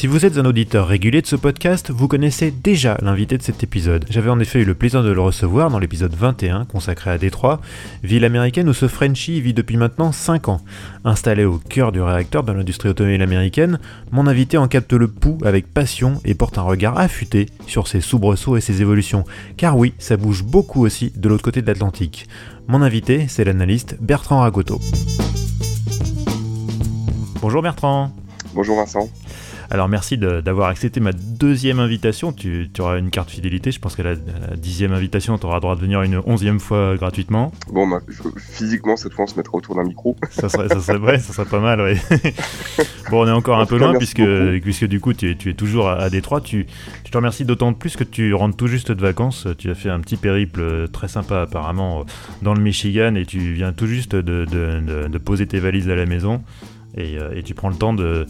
Si vous êtes un auditeur régulier de ce podcast, vous connaissez déjà l'invité de cet épisode. J'avais en effet eu le plaisir de le recevoir dans l'épisode 21 consacré à Détroit, ville américaine où ce Frenchie vit depuis maintenant 5 ans. Installé au cœur du réacteur de l'industrie automobile américaine, mon invité en capte le pouls avec passion et porte un regard affûté sur ses soubresauts et ses évolutions. Car oui, ça bouge beaucoup aussi de l'autre côté de l'Atlantique. Mon invité, c'est l'analyste Bertrand Ragoto. Bonjour Bertrand. Bonjour Vincent. Alors merci d'avoir accepté ma deuxième invitation. Tu, auras une carte fidélité. Je pense qu'à la, dixième invitation, tu auras droit de venir une onzième fois gratuitement. Bon, bah, physiquement, cette fois, on se mettra autour d'un micro. ça serait, ça serait vrai, ça serait pas mal, oui. bon, on est encore un peu loin puisque, puisque du coup, tu es, tu es toujours à, Détroit. Tu, je te remercie d'autant plus que tu rentres tout juste de vacances. Tu as fait un petit périple très sympa apparemment dans le Michigan et tu viens tout juste de, de, de, poser tes valises à la maison et, euh, et tu prends le temps de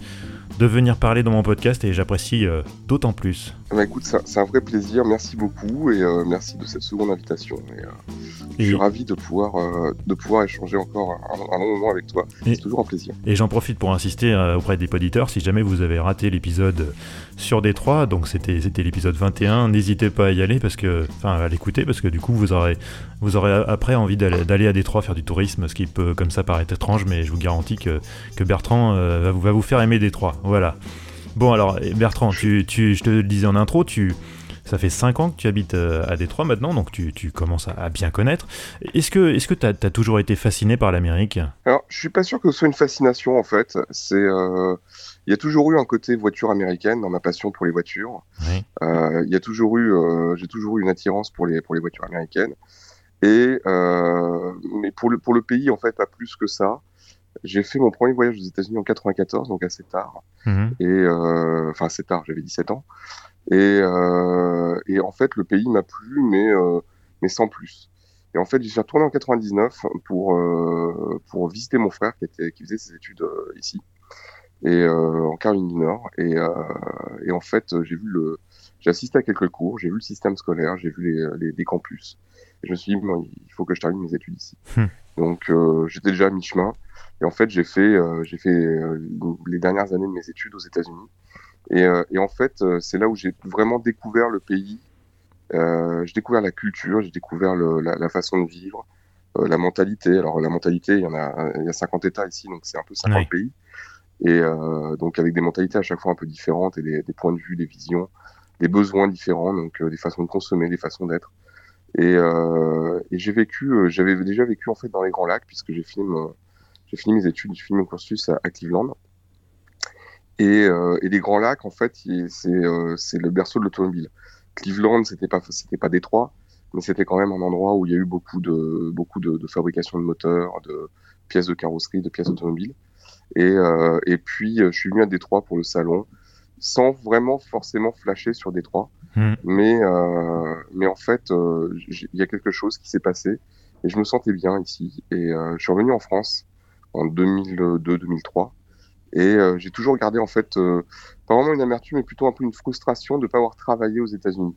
de venir parler dans mon podcast et j'apprécie euh, d'autant plus. Bah écoute, c'est un vrai plaisir, merci beaucoup et euh, merci de cette seconde invitation. Et, euh, je suis ravi de pouvoir, de pouvoir échanger encore un, long moment avec toi. C'est toujours un plaisir. Et j'en profite pour insister auprès des auditeurs, si jamais vous avez raté l'épisode sur Détroit, donc c'était l'épisode 21, n'hésitez pas à y aller parce que, enfin à l'écouter parce que du coup vous aurez, vous aurez après envie d'aller à Détroit faire du tourisme, ce qui peut comme ça paraître étrange, mais je vous garantis que, que Bertrand va, vous, va vous faire aimer Détroit. Voilà. Bon, alors, Bertrand, tu, je te le disais en intro, tu, ça fait 5 ans que tu habites euh, à Détroit maintenant, donc tu, commences à, bien connaître. Est-ce que tu est as, toujours été fasciné par l'Amérique? Alors, je suis pas sûr que ce soit une fascination en fait. C'est, euh, il y a toujours eu un côté voiture américaine dans ma passion pour les voitures. Euh, il y a toujours eu, j'ai toujours eu une attirance pour les pour les voitures américaines. Et mais pour le pour le pays en fait, pas plus que ça. J'ai fait mon premier voyage aux États-Unis en 94, donc assez tard. Mhm. Et euh, enfin assez tard, j'avais 17 ans. Et, euh, et, en fait, le pays m'a plu, mais euh, mais sans plus. Et en fait, j'y suis retourné en 99 pour euh, pour visiter mon frère qui était qui faisait ses études euh, ici et en Caroline du Nord. Et, et en fait, j'ai vu le j'ai assisté à quelques cours, j'ai vu le système scolaire, j'ai vu les, les, campus. Je me suis dit, il faut que je termine mes études ici. Hmm. Donc, j'étais déjà à mi-chemin. Et en fait, j'ai fait, euh, j'ai fait euh, les dernières années de mes études aux États-Unis. Et, euh, et, en fait, c'est là où j'ai vraiment découvert le pays. j'ai découvert la culture, j'ai découvert le, la, la, façon de vivre, la mentalité. Alors la mentalité, il y en a, il y a 50 États ici, donc c'est un peu 50 pays. Et euh, donc avec des mentalités à chaque fois un peu différentes et des, des points de vue, des visions, des besoins différents, donc des façons de consommer, des façons d'être. Et, euh, et j'ai vécu, j'avais déjà vécu en fait dans les Grands Lacs puisque j'ai fini mon, j'ai fini mes études, j'ai fini mon cursus à, Cleveland. Et, euh, et, les Grands Lacs, en fait, euh, c'est le berceau de l'automobile. Cleveland, c'était pas c'était pas Détroit, mais c'était quand même un endroit où il y a eu beaucoup de beaucoup de, de fabrication de moteurs, de pièces de carrosserie, de pièces automobiles. Et, euh, et puis, je suis venu à Détroit pour le salon, sans vraiment forcément flasher sur Détroit. Hmm. Mais, euh, mais en fait, euh, il y a quelque chose qui s'est passé et je me sentais bien ici. Et euh, je suis revenu en France en 2002-2003. Et euh, j'ai toujours gardé en fait euh, pas vraiment une amertume, mais plutôt un peu une frustration de ne pas avoir travaillé aux États-Unis.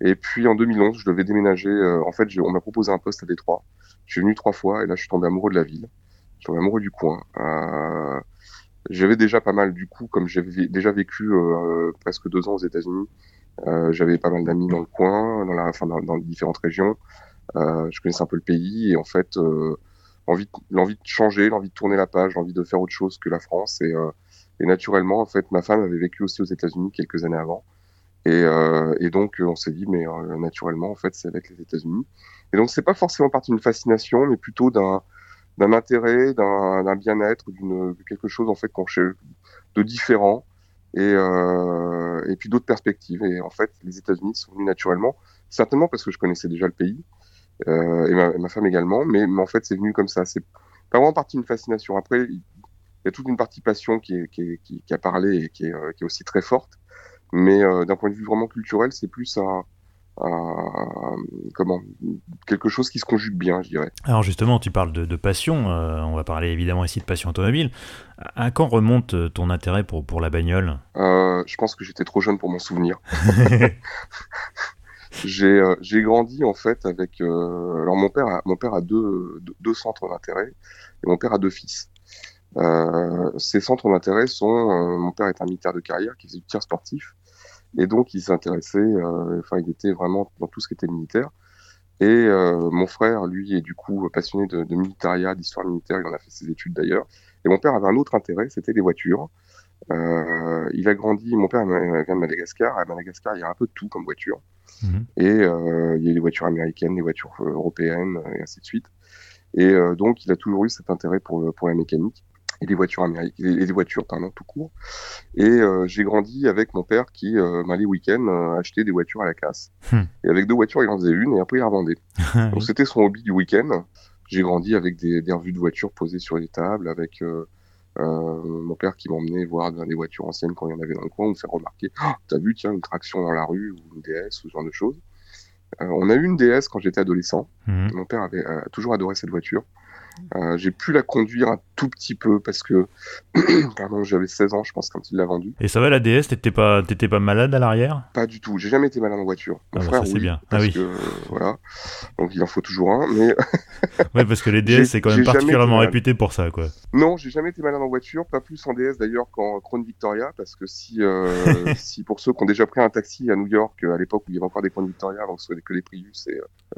Et puis en 2011, je devais déménager. Euh, en fait, on m'a proposé un poste à Détroit. Je suis venu trois fois et là, je suis tombé amoureux de la ville. Je suis tombé amoureux du coin. J'avais déjà pas mal du coup, comme j'avais déjà vécu presque deux ans aux États-Unis. j'avais pas mal d'amis dans le coin, dans la, enfin dans, différentes régions. je connaissais un peu le pays et en fait l'envie de changer, l'envie de tourner la page, l'envie de faire autre chose que la France. Et, euh, et naturellement, en fait, ma femme avait vécu aussi aux États-Unis quelques années avant. Et, euh, et donc, on s'est dit, mais euh, naturellement, en fait, c'est avec les États-Unis. Et donc, c'est pas forcément partie d'une fascination, mais plutôt d'un d'un intérêt, d'un bien-être, d'une quelque chose en fait qu'on de différent et, euh, et puis d'autres perspectives. Et en fait, les États-Unis sont venus naturellement, certainement parce que je connaissais déjà le pays, euh, et, ma, femme également. Mais, en fait, c'est venu comme ça. C'est pas vraiment partie d'une fascination. Après, il y a toute une partie passion qui, qui, qui, qui a parlé et qui est, euh, qui est, aussi très forte. Mais euh, d'un point de vue vraiment culturel, c'est plus un, comment quelque chose qui se conjugue bien, je dirais. Alors justement, tu parles de, passion. Euh, on va parler évidemment ici de passion automobile. À quand remonte ton intérêt pour, pour la bagnole? Euh, Je pense que j'étais trop jeune pour m'en souvenir. Euh, j'ai grandi en fait avec. alors mon père a, mon père a deux, deux, centres d'intérêt et mon père a deux fils. ces centres d'intérêt sont. mon père est un militaire de carrière qui faisait du tir sportif et donc, il s'intéressait, euh, enfin, il était vraiment dans tout ce qui était militaire. Et euh, mon frère, lui, est du coup passionné de, de militaria, d'histoire militaire, il en a fait ses études d'ailleurs. Et mon père avait un autre intérêt, c'était les voitures. Euh, il a grandi, mon père vient de Madagascar. À Madagascar, il y a un peu de tout comme voiture. Mhm. Et il y a des voitures américaines, des voitures européennes, et ainsi de suite. Et donc, il a toujours eu cet intérêt pour, pour la mécanique et des voitures américaines et des voitures pardon tout court et euh, j'ai grandi avec mon père qui euh, les week-ends euh, achetait des voitures à la casse hmm. et avec deux voitures il en faisait une et après il la revendait donc c'était son hobby du week-end j'ai grandi avec des, des, revues de voitures posées sur les tables avec euh, euh, mon père qui m'emmenait voir des voitures anciennes quand il y en avait dans le coin, me faire remarquer, oh, t'as vu, tiens, une traction dans la rue, ou une DS, ou ce genre de choses. On a eu une DS quand j'étais adolescent. Hmm. Mon père avait toujours adoré cette voiture. Euh, j'ai pu la conduire un tout petit peu parce que pardon, j'avais 16 ans, je pense, quand il l'a vendue. Et ça va la DS T'étais pas, t'étais pas malade à l'arrière? Pas du tout. J'ai jamais été malade en voiture. Mon ah bah frère, c'est bien. Ah oui. voilà. Donc il en faut toujours un, mais. ouais, parce que les DS c'est quand même particulièrement réputé pour ça, quoi. Non, j'ai jamais été malade en voiture, pas plus en DS d'ailleurs qu'en Crown Victoria, parce que si, euh, si pour ceux qui ont déjà pris un taxi à New York à l'époque où il y avait encore des Crown Victoria, avant que les Prius,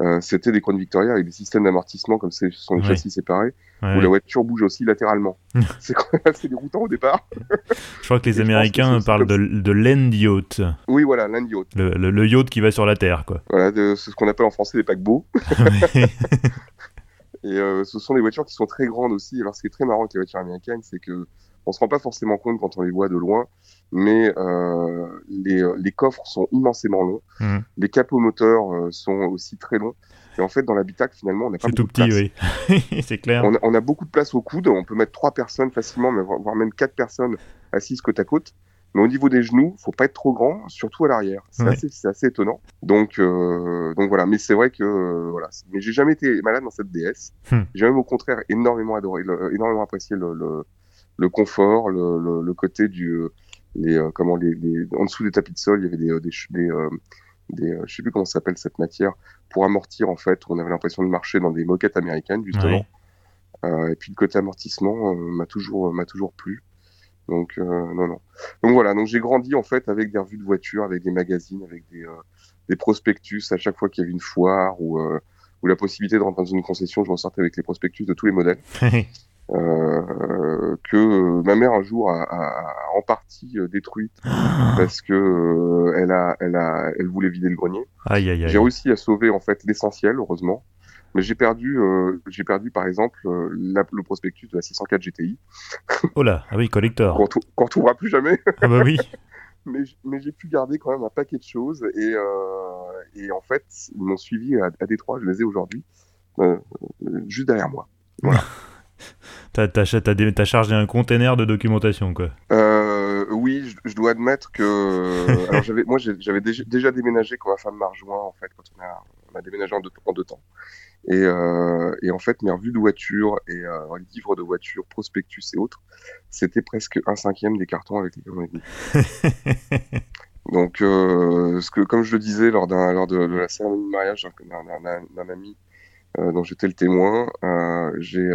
euh, c'était des Crown Victoria avec des systèmes d'amortissement comme ce sont les châssis séparés où la voiture bouge aussi latéralement. c'est quand même assez déroutant au départ. je crois que les Américains parlent de, de l'end yacht. Oui, voilà, l'end yacht. Le, le, yacht qui va sur la Terre, quoi. Voilà, c'est ce qu'on appelle en français des paquebots. Et euh, ce sont des voitures qui sont très grandes aussi. Alors, ce qui est très marrant avec les voitures américaines, c'est que on se rend pas forcément compte quand on les voit de loin, mais euh, les, les, coffres sont immensément longs. Mmh. Les capots moteurs euh, sont aussi très longs. Et en fait, dans l'habitacle, finalement, on n'a pas beaucoup tout petit, de place. oui. c'est clair. On a, beaucoup de place au coude. On peut mettre trois personnes facilement, voire même quatre personnes assises côte à côte. Mais au niveau des genoux, faut pas être trop grand, surtout à l'arrière. C'est assez, assez, étonnant. Donc, euh, donc voilà. Mais c'est vrai que euh, voilà. Mais j'ai jamais été malade dans cette DS. Hmm. J'ai même au contraire énormément adoré, énormément apprécié le, le, le confort, le, le, côté du les euh, comment les, les, en dessous des tapis de sol, il y avait des, des, des des, euh, je sais plus comment s'appelle cette matière, pour amortir en fait. On avait l'impression de marcher dans des moquettes américaines justement. Euh, et puis le côté amortissement euh, m'a toujours m'a toujours plu. Donc non non. Donc voilà, donc j'ai grandi en fait avec des revues de voitures, avec des magazines, avec des, des prospectus à chaque fois qu'il y avait une foire ou ou la possibilité de rentrer dans une concession, je m'en sortais avec les prospectus de tous les modèles. Euh, que ma mère un jour a, a, en partie euh, détruite parce que euh, elle a, elle a, elle voulait vider le grenier. Aïe, aïe, aïe. J'ai réussi à sauver en fait l'essentiel, heureusement. Mais j'ai perdu, euh, j'ai perdu par exemple la, le prospectus de la 604 GTI. Oh là, ah oui, collector. Qu'on ne trouvera plus jamais. Ah bah oui. mais, mais j'ai pu garder quand même un paquet de choses et, et en fait ils m'ont suivi à, à Détroit, je les ai aujourd'hui, juste derrière moi. Voilà. T'as chargé un container de documentation, quoi. Euh, oui, je, dois admettre que. alors, moi, j'avais déjà, déménagé quand ma femme m'a rejoint, en fait, quand on a, on a déménagé en deux, en deux temps. Et, euh, et, en fait, mes revues de voiture et euh, livres de voiture, prospectus et autres, c'était presque un cinquième des cartons avec lesquels on est Donc, euh, ce que, comme je le disais lors, lors de, de, la cérémonie de mariage d'un, ami dont j'étais le témoin, j'ai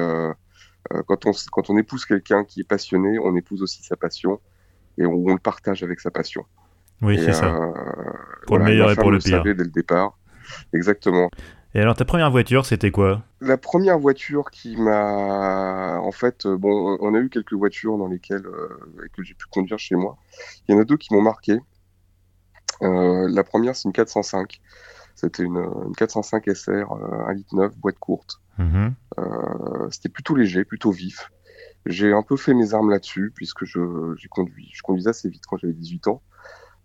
quand, on, quand on épouse quelqu'un qui est passionné, on épouse aussi sa passion et on, le partage avec sa passion. Oui, c'est ça. Pour le meilleur et pour le, pire. Dès le départ. Exactement. Et alors, ta première voiture, c'était quoi? La première voiture qui m'a. En fait, bon, on a eu quelques voitures dans lesquelles que j'ai pu conduire chez moi. Il y en a deux qui m'ont marqué. Euh, la première, c'est une 405. C'était une, une, 405 SR, 1 litre 9, boîte courte. Mhm. Euh, c'était plutôt léger, plutôt vif. J'ai un peu fait mes armes là-dessus, puisque je, j'ai conduit, je conduisais assez vite quand j'avais 18 ans.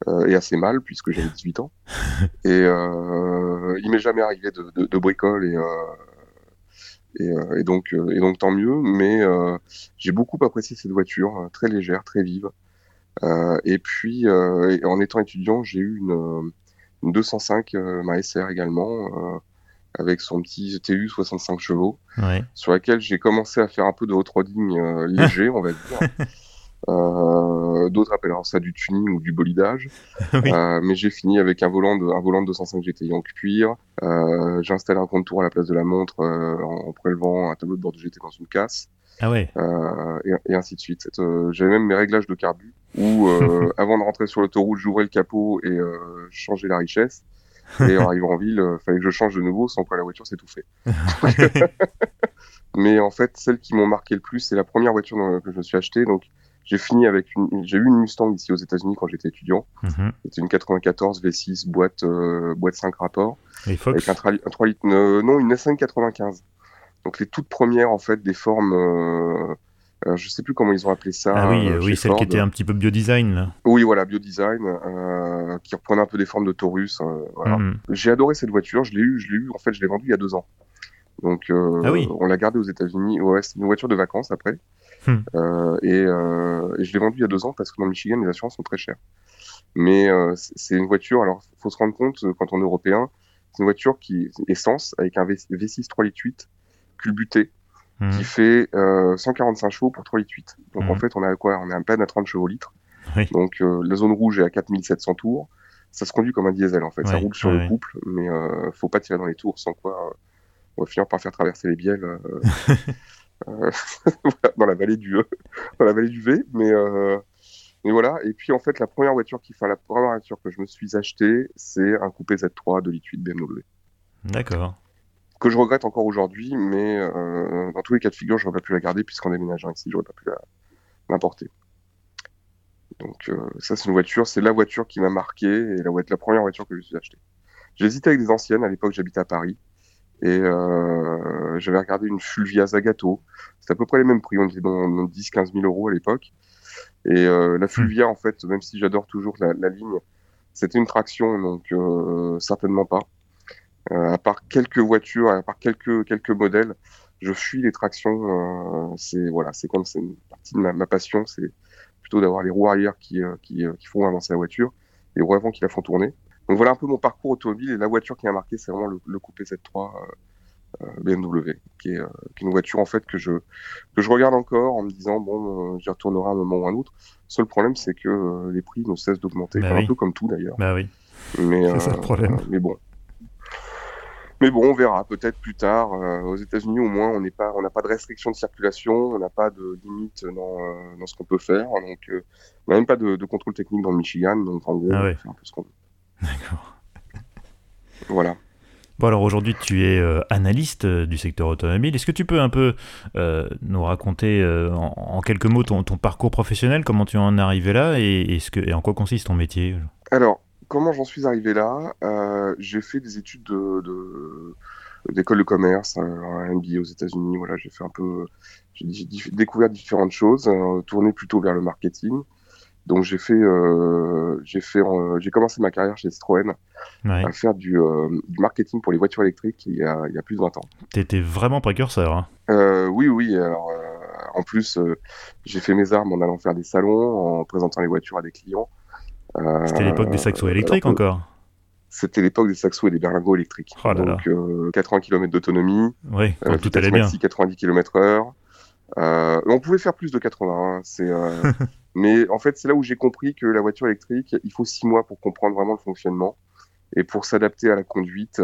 Euh, et assez mal puisque j'avais 18 ans. et euh, il m'est jamais arrivé de, de, de bricole et, et, et, donc euh, et donc tant mieux. Mais j'ai beaucoup apprécié cette voiture, très légère, très vive. et puis en étant étudiant, j'ai eu une, une 205 ma SR également avec son petit GTU 65 chevaux, sur laquelle j'ai commencé à faire un peu de hot-roading léger, on va dire. Euh, d'autres appellent ça du tuning ou du bolidage. euh, mais j'ai fini avec un volant de, un volant de 205 GTI en cuir. Euh, j'ai installé un contour à la place de la montre euh, en, prélevant un tableau de bord de GT dans une casse. Ah ouais. Euh, et, et, ainsi de suite. J'avais même mes réglages de carbu où, avant de rentrer sur l'autoroute, j'ouvrais le capot et je changeais la richesse. Et en arrivant en ville, il fallait que je change de nouveau, sans quoi la voiture s'étouffait. Mais en fait, celles qui m'ont marqué le plus, c'est la première voiture que je me suis achetée. Donc, j'ai fini avec une, j'ai eu une Mustang ici aux États-Unis quand j'étais étudiant. Mhm. C'était une 94 V6 boîte euh, boîte 5 rapports avec un, 3 litres euh, non une S5 95. Donc les toutes premières en fait des formes euh, euh, je sais plus comment ils ont appelé ça. Ah oui, oui, celle qui était un petit peu biodesign là. Oui, voilà, biodesign, qui reprenait un peu des formes de Taurus. Voilà. Mhm. J'ai adoré cette voiture. Je l'ai eu, je l'ai eu. En fait, je l'ai vendue il y a deux ans. Donc, ah oui. on l'a gardée aux États-Unis. Ouais, c'est une voiture de vacances après. Hmm. Euh, euh, et, je l'ai vendu il y a deux ans parce que dans le Michigan, les assurances sont très chères. Mais euh, c'est une voiture, alors il faut se rendre compte, quand on est européen, c'est une voiture qui est essence avec un v, 6 3 litres 8 culbuté hmm. qui fait 145 chevaux pour 3 litres 8. Donc en hmm. fait, on a quoi? On est à peine à 30 chevaux litres. Donc la zone rouge est à 4700 tours. Ça se conduit comme un diesel en fait. ça roule sur le couple, mais euh, faut pas tirer dans les tours sans quoi on va finir par faire traverser les bielles. Euh, dans la vallée du dans la vallée du V, mais euh, mais voilà. Et puis en fait, la première voiture qui, enfin la première voiture que je me suis achetée, c'est un coupé Z3 de liquide BMW. D'accord. Que je regrette encore aujourd'hui, mais euh, dans tous les cas de figure, j'aurais pas pu la garder puisqu'en déménageant ici, j'aurais pas pu l'importer. Donc ça, c'est une voiture, c'est la voiture qui m'a marqué et la, la première voiture que je me suis achetée. J'hésitais avec des anciennes. À l'époque, j'habitais à Paris. Et euh, j'avais regardé une Fulvia Zagato. C'était à peu près les mêmes prix. On était dans, 10-15 000 euros à l'époque. Et euh, la Fulvia, en fait, même si j'adore toujours la, ligne, c'était une traction, donc euh, certainement pas. Euh, à part quelques voitures, à part quelques quelques modèles, je fuis les tractions. Euh, c'est voilà, c'est comme c'est une partie de ma, ma passion, c'est plutôt d'avoir les roues arrière qui qui, qui font avancer la voiture, et les roues avant qui la font tourner. Donc voilà un peu mon parcours automobile et la voiture qui a marqué, c'est vraiment le, coupé Z3 euh, euh BMW, qui est, euh, qui est, une voiture en fait que je que je regarde encore en me disant bon, euh, j'y retournerai un moment ou un autre. Seul problème, c'est que les prix ne cessent d'augmenter, bah un peu comme tout d'ailleurs. Bah oui. Mais c'est ça le problème. mais bon. Mais bon, on verra peut-être plus tard. aux États-Unis, au moins, on n'est pas, on n'a pas de restriction de circulation, on n'a pas de limite dans, dans ce qu'on peut faire. Donc, on n'a même pas de, de, contrôle technique dans le Michigan. Donc, en gros, ah on fait un peu ce qu'on veut. D'accord. Voilà. Bon alors aujourd'hui tu es euh, analyste euh, du secteur automobile. Est-ce que tu peux un peu euh, nous raconter en, quelques mots ton, parcours professionnel, comment tu en es arrivé là? Et, ce que, et en quoi consiste ton métier? Alors comment j'en suis arrivé là J'ai fait des études de, d'école de commerce, un MBA aux États-Unis. Voilà, j'ai fait un peu, j'ai découvert différentes choses, tourné plutôt vers le marketing. Donc j'ai fait, euh, j'ai fait, euh, j'ai commencé ma carrière chez Citroën à faire du, euh, du, marketing pour les voitures électriques il y a, il y a plus de 20 ans. T'étais vraiment précurseur. Hein. Euh, oui, oui. Alors, en plus, j'ai fait mes armes en allant faire des salons, en présentant les voitures à des clients. C'était l'époque des saxos électriques encore. C'était l'époque des saxos et des berlingots électriques. Oh Donc 80 km d'autonomie. Oui, tout allait bien. 90 km/h. on pouvait faire plus de 80. Hein. C'est Mais en fait, c'est là où j'ai compris que la voiture électrique, il faut six mois pour comprendre vraiment le fonctionnement et pour s'adapter à la conduite,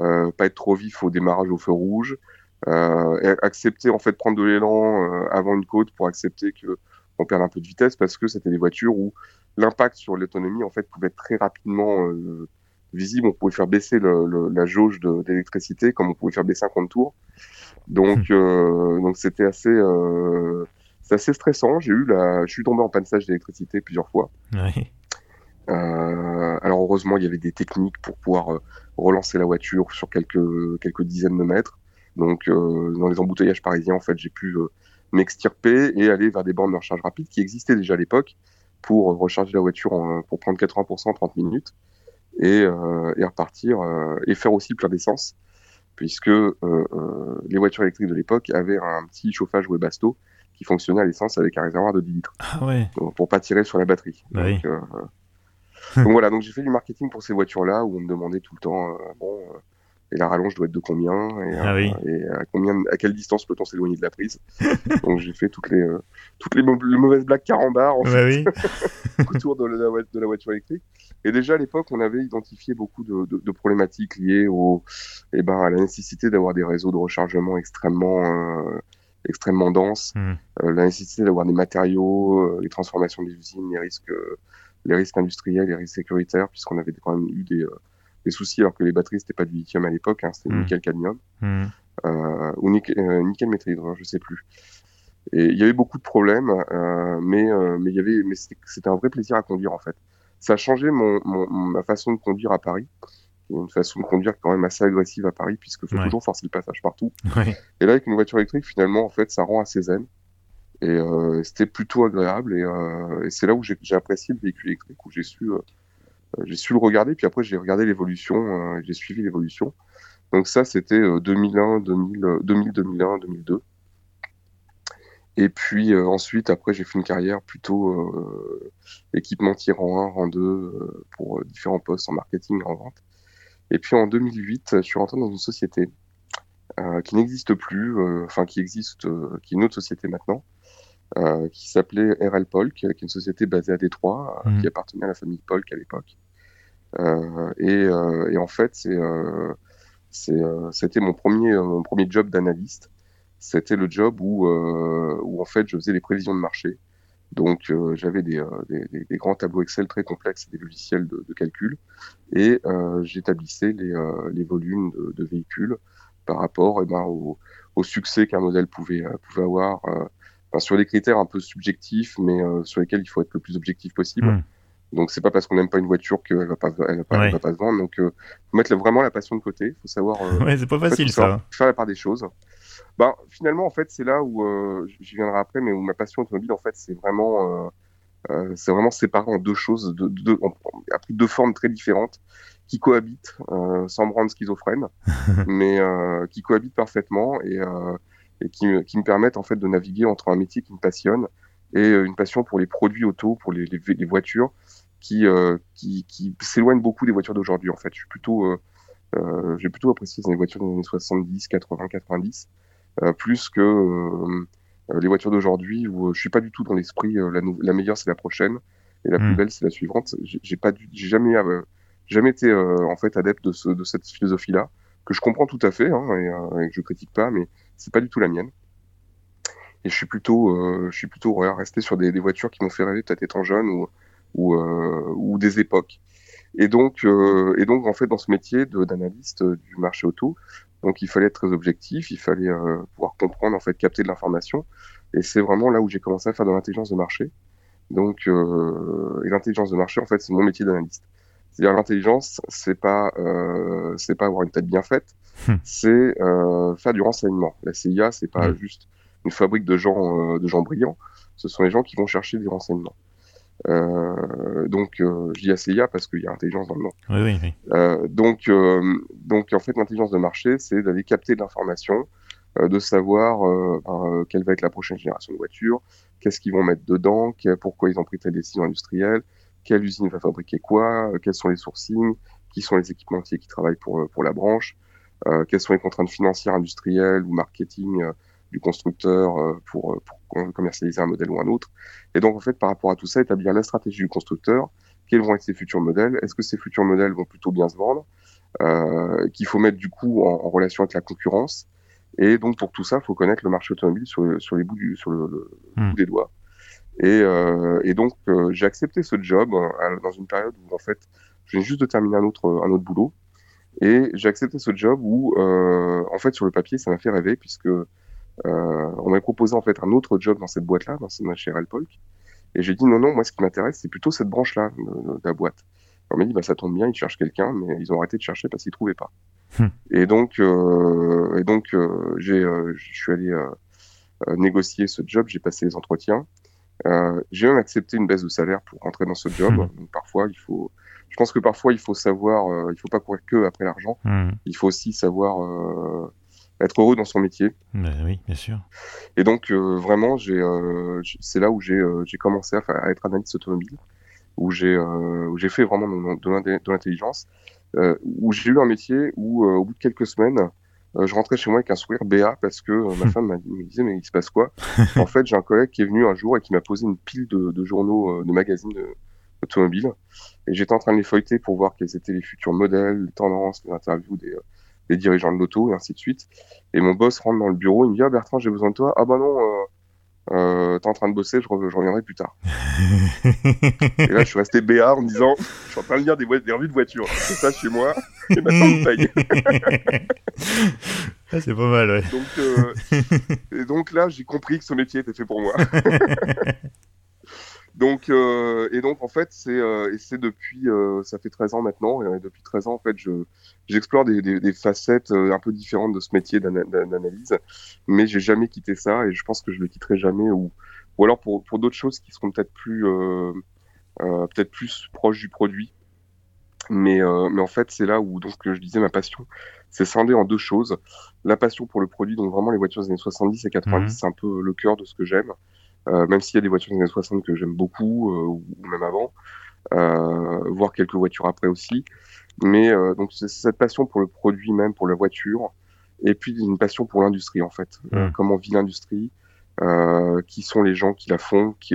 euh, pas être trop vif au démarrage au feu rouge, euh, accepter en fait prendre de l'élan euh, avant une côte pour accepter que on perde un peu de vitesse parce que c'était des voitures où l'impact sur l'autonomie en fait pouvait être très rapidement euh, visible. On pouvait faire baisser le, le, la jauge d'électricité comme on pouvait faire baisser un compte tour. Donc hmm. euh, donc c'était assez euh, c'est assez stressant. J'ai eu la, je suis tombé en panne sèche d'électricité plusieurs fois. Oui. Alors heureusement, il y avait des techniques pour pouvoir relancer la voiture sur quelques quelques dizaines de mètres. Donc dans les embouteillages parisiens, en fait, j'ai pu m'extirper et aller vers des bornes de recharge rapide qui existaient déjà à l'époque pour recharger la voiture en, pour prendre 80% en 30 minutes et, et repartir et faire aussi plein d'essence puisque les voitures électriques de l'époque avaient un petit chauffage Webasto qui fonctionnait à l'essence avec un réservoir de 10 litres. Ah ouais. pour pas tirer sur la batterie. Bah donc, euh, donc voilà, donc j'ai fait du marketing pour ces voitures-là où on me demandait tout le temps, bon, et la rallonge doit être de combien et, ah et à combien à quelle distance peut-on s'éloigner de la prise donc j'ai fait toutes les toutes les, mauvaises blagues carambar en fait, autour de la, de la, voiture électrique. Et déjà à l'époque on avait identifié beaucoup de, de, de problématiques liées au eh ben à la nécessité d'avoir des réseaux de rechargement extrêmement extrêmement denses hmm. la nécessité d'avoir des matériaux les transformations des usines les risques les risques industriels les risques sécuritaires puisqu'on avait quand même eu des des soucis alors que les batteries c'était pas du lithium à l'époque, hein, c'était mmh. nickel cadmium mmh. euh, ou nickel, euh, nickel méthylhydrogène, je sais plus. Et il y avait beaucoup de problèmes, euh, mais euh, mais il y avait mais c'était un vrai plaisir à conduire en fait. Ça a changé mon, mon, ma façon de conduire à Paris, une façon de conduire quand même assez agressive à Paris puisque faut toujours forcer le passage partout. Ouais. Et là avec une voiture électrique finalement en fait ça rend assez zen et euh, c'était plutôt agréable et, euh, et c'est là où j'ai apprécié le véhicule électrique où j'ai su euh, j'ai su le regarder, puis après j'ai regardé l'évolution, euh, j'ai suivi l'évolution. Donc ça, c'était 2001, 2000, 2000, 2001, 2002. Et puis euh, ensuite, après, j'ai fait une carrière plutôt euh, équipementier rang 1, rang 2 euh, pour différents postes en marketing, en vente. Et puis en 2008, je suis rentré dans une société qui n'existe plus, enfin qui existe, qui est une autre société maintenant, euh, qui s'appelait RL Polk, qui est une société basée à Détroit, euh, mmh. qui appartenait à la famille Polk à l'époque. Euh, et, et, en fait, c'était mon premier, mon premier job d'analyste. C'était le job où, où en fait je faisais les prévisions de marché. Donc euh, j'avais des, des, des, grands tableaux Excel très complexes, des logiciels de, de calcul, et euh, j'établissais les, les volumes de, de, véhicules par rapport eh ben, au, au, succès qu'un modèle pouvait, pouvait avoir sur des critères un peu subjectifs, mais euh, sur lesquels il faut être le plus objectif possible. Mm. Donc c'est pas parce qu'on n'aime pas une voiture qu'elle va pas, elle va pas, va pas se vendre. Donc euh, faut mettre vraiment la passion de côté. Faut savoir. Euh, ouais, c'est pas facile ça. Faire la part des choses. Ben finalement en fait c'est là où euh, j'y viendrai après, mais où ma passion automobile en fait c'est vraiment euh, euh, c'est vraiment séparé en deux choses, de, de, on a pris deux formes très différentes qui cohabitent sans me rendre schizophrène, mais qui cohabitent parfaitement et et qui, qui, me permettent en fait de naviguer entre un métier qui me passionne et euh, une passion pour les produits auto, pour les, les, les voitures qui, euh, qui, qui s'éloignent beaucoup des voitures d'aujourd'hui. En fait, je suis plutôt, euh, euh j'ai plutôt apprécié les voitures des années 70, 80, 90, euh, plus que les voitures d'aujourd'hui où je suis pas du tout dans l'esprit. la, la meilleure c'est la prochaine et la plus mmh. belle c'est la suivante. J'ai pas, j'ai jamais, jamais été en fait adepte de, ce, de cette philosophie-là que je comprends tout à fait hein, et, et que je critique pas, mais c'est pas du tout la mienne. Et je suis plutôt, euh, je suis plutôt resté sur des, voitures qui m'ont fait rêver peut-être étant jeune ou ou, euh, des époques. Et donc, euh, et donc en fait dans ce métier d'analyste du marché auto, donc il fallait être très objectif, il fallait pouvoir comprendre en fait, capter de l'information. Et c'est vraiment là où j'ai commencé à faire de l'intelligence de marché. Donc, et l'intelligence de marché en fait c'est mon métier d'analyste. C'est-à-dire l'intelligence, c'est pas, c'est pas avoir une tête bien faite, Hmm. c'est euh, faire du renseignement. La CIA, c'est pas hmm. juste une fabrique de gens, euh, de gens brillants. Ce sont les gens qui vont chercher du renseignement. Euh, donc, euh, je dis la CIA parce qu'il y a intelligence dans le nom. Oui, oui, oui. Euh, donc, donc, en fait, l'intelligence de marché, c'est d'aller capter de l'information, de savoir ben, quelle va être la prochaine génération de voitures, qu'est-ce qu'ils vont mettre dedans, pourquoi ils ont pris telle décision industrielle, quelle usine va fabriquer quoi, quels sont les sourcings, qui sont les équipementiers qui travaillent pour, pour la branche, quelles sont les contraintes financières, industrielles ou marketing euh, du constructeur euh, pour, pour, commercialiser un modèle ou un autre. Et donc, en fait, par rapport à tout ça, établir la stratégie du constructeur, quels vont être ses futurs modèles, est-ce que ces futurs modèles vont plutôt bien se vendre, euh, qu'il faut mettre du coup en, en, relation avec la concurrence. Et donc, pour tout ça, il faut connaître le marché automobile sur, sur les bouts, du, sur le, le mmh. bout des doigts. Et, euh, et donc, euh, j'ai accepté ce job dans une période où, en fait, je viens juste de terminer un autre, un autre boulot. Et j'ai accepté ce job où, euh, en fait, sur le papier, ça m'a fait rêver puisque euh, on m'a proposé en fait un autre job dans cette boîte-là, dans chez Polk. Et j'ai dit non, non, moi, ce qui m'intéresse, c'est plutôt cette branche-là de, de, la boîte. On m'a dit, bah, ça tombe bien, ils cherchent quelqu'un, mais ils ont arrêté de chercher parce qu'ils trouvaient pas. Hmm. Et donc, euh, et donc, euh, j'ai, euh, je suis allé euh, négocier ce job, j'ai passé les entretiens. j'ai même accepté une baisse de salaire pour rentrer dans ce job. Hmm. Donc, parfois, il faut, je pense que parfois il faut savoir, euh, il faut pas courir que après l'argent. Mmh. Il faut aussi savoir euh, être heureux dans son métier. Ben oui, bien sûr. Et donc euh, vraiment, j'ai, c'est là où j'ai, j'ai commencé à, être analyste automobile, où j'ai où j'ai fait vraiment de l'intelligence, où j'ai eu un métier où au bout de quelques semaines, je rentrais chez moi avec un sourire béat parce que ma femme me disait mais il se passe quoi? En fait, j'ai un collègue qui est venu un jour et qui m'a posé une pile de, de journaux, de magazines automobiles et j'étais en train de les feuilleter pour voir quels étaient les futurs modèles, les tendances, les interviews des, des dirigeants de l'auto et ainsi de suite. Et mon boss rentre dans le bureau, il me dit ah Bertrand j'ai besoin de toi. Ah bah non, euh, euh, t'es en train de bosser, je, reviendrai plus tard. et là je suis resté béard en me disant je suis en train de lire des, des revues de voiture, c'est ça chez moi et maintenant on me paye. ah, c'est pas mal ouais. Donc, euh, et donc là j'ai compris que ce métier était fait pour moi. Donc, euh, et donc, en fait, c'est euh, depuis, euh, ça fait 13 ans maintenant, et depuis 13 ans, en fait, je j'explore des, des, des, facettes euh, un peu différentes de ce métier d'analyse, mais j'ai jamais quitté ça, et je pense que je le quitterai jamais, ou, ou alors pour, pour d'autres choses qui seront peut-être plus, euh, euh, peut-être plus proches du produit. Mais, mais en fait, c'est là où, donc, je disais, ma passion, c'est scindé en deux choses. La passion pour le produit, donc vraiment les voitures des années 70 et 90, mmh. c'est un peu le cœur de ce que j'aime. Euh, même s'il y a des voitures des années 60 que j'aime beaucoup, euh, ou même avant, euh, voire quelques voitures après aussi. Mais donc c'est cette passion pour le produit même, pour la voiture, et puis une passion pour l'industrie en fait. Mmh. comment vit l'industrie, qui sont les gens qui la font, qui,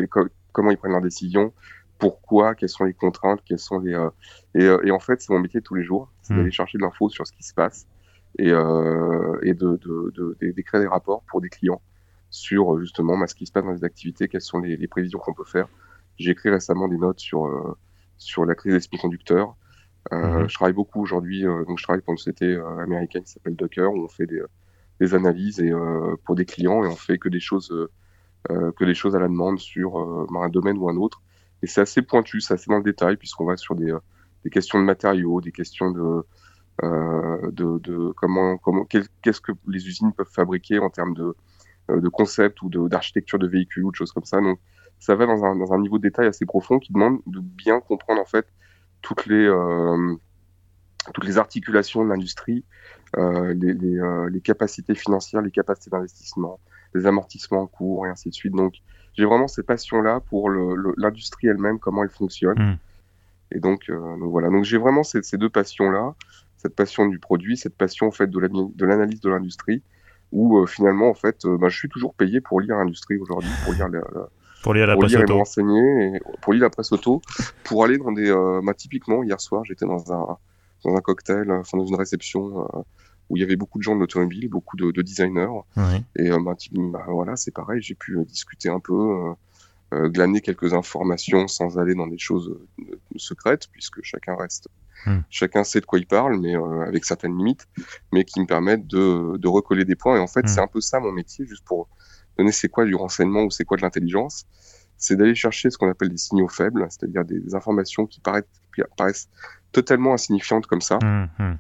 comment ils prennent leurs décisions, pourquoi, quelles sont les contraintes, quelles sont les et, et, en fait c'est mon métier de tous les jours, c'est mmh. d'aller chercher de l'info sur ce qui se passe et, euh, et de, de, de, d'écrire des rapports pour des clients sur justement bah, ce qui se passe dans les activités, quelles sont les, les prévisions qu'on peut faire. J'ai écrit récemment des notes sur euh, sur la crise des semi-conducteurs. Euh, mhm. Je travaille beaucoup aujourd'hui, euh, donc je travaille pour une société américaine qui s'appelle Docker, où on fait des, des analyses et pour des clients et on fait que des choses que des choses à la demande sur un domaine ou un autre. Et c'est assez pointu, c'est assez dans le détail puisqu'on va sur des, des questions de matériaux, des questions de de, de, comment comment qu'est-ce que les usines peuvent fabriquer en termes de euh, de concept ou d'architecture de, véhicules ou de choses comme ça. Donc ça va dans un, dans un niveau de détail assez profond qui demande de bien comprendre en fait toutes les euh, toutes les articulations de l'industrie, euh, les, les, euh, les, capacités financières, les capacités d'investissement, les amortissements en cours et ainsi de suite. Donc j'ai vraiment cette passion-là pour l'industrie elle-même, comment elle fonctionne. Mm. Et donc, euh, donc, voilà. Donc j'ai vraiment ces, ces deux passions-là, cette passion du produit, cette passion en fait de l'analyse de l'industrie où euh, finalement en fait euh, bah, je suis toujours payé pour lire l'industrie aujourd'hui, pour lire pour lire la presse lire auto. Et et pour lire la presse auto, pour aller dans des. Euh, bah, typiquement, hier soir, j'étais dans un, dans un cocktail, enfin dans une réception où il y avait beaucoup de gens de l'automobile, beaucoup de, de designers. Oui. Et bah, bah, voilà, c'est pareil, j'ai pu discuter un peu, glaner quelques informations sans aller dans des choses secrètes, puisque chacun reste Hmm. Chacun sait de quoi il parle, mais euh, avec certaines limites, mais qui me permettent de, de recoller des points. Et en fait, hmm. c'est un peu ça mon métier, juste pour donner c'est quoi du renseignement ou c'est quoi de l'intelligence. C'est d'aller chercher ce qu'on appelle des signaux faibles, c'est-à-dire des, informations qui paraissent, qui paraissent, totalement insignifiantes comme ça. Hmm,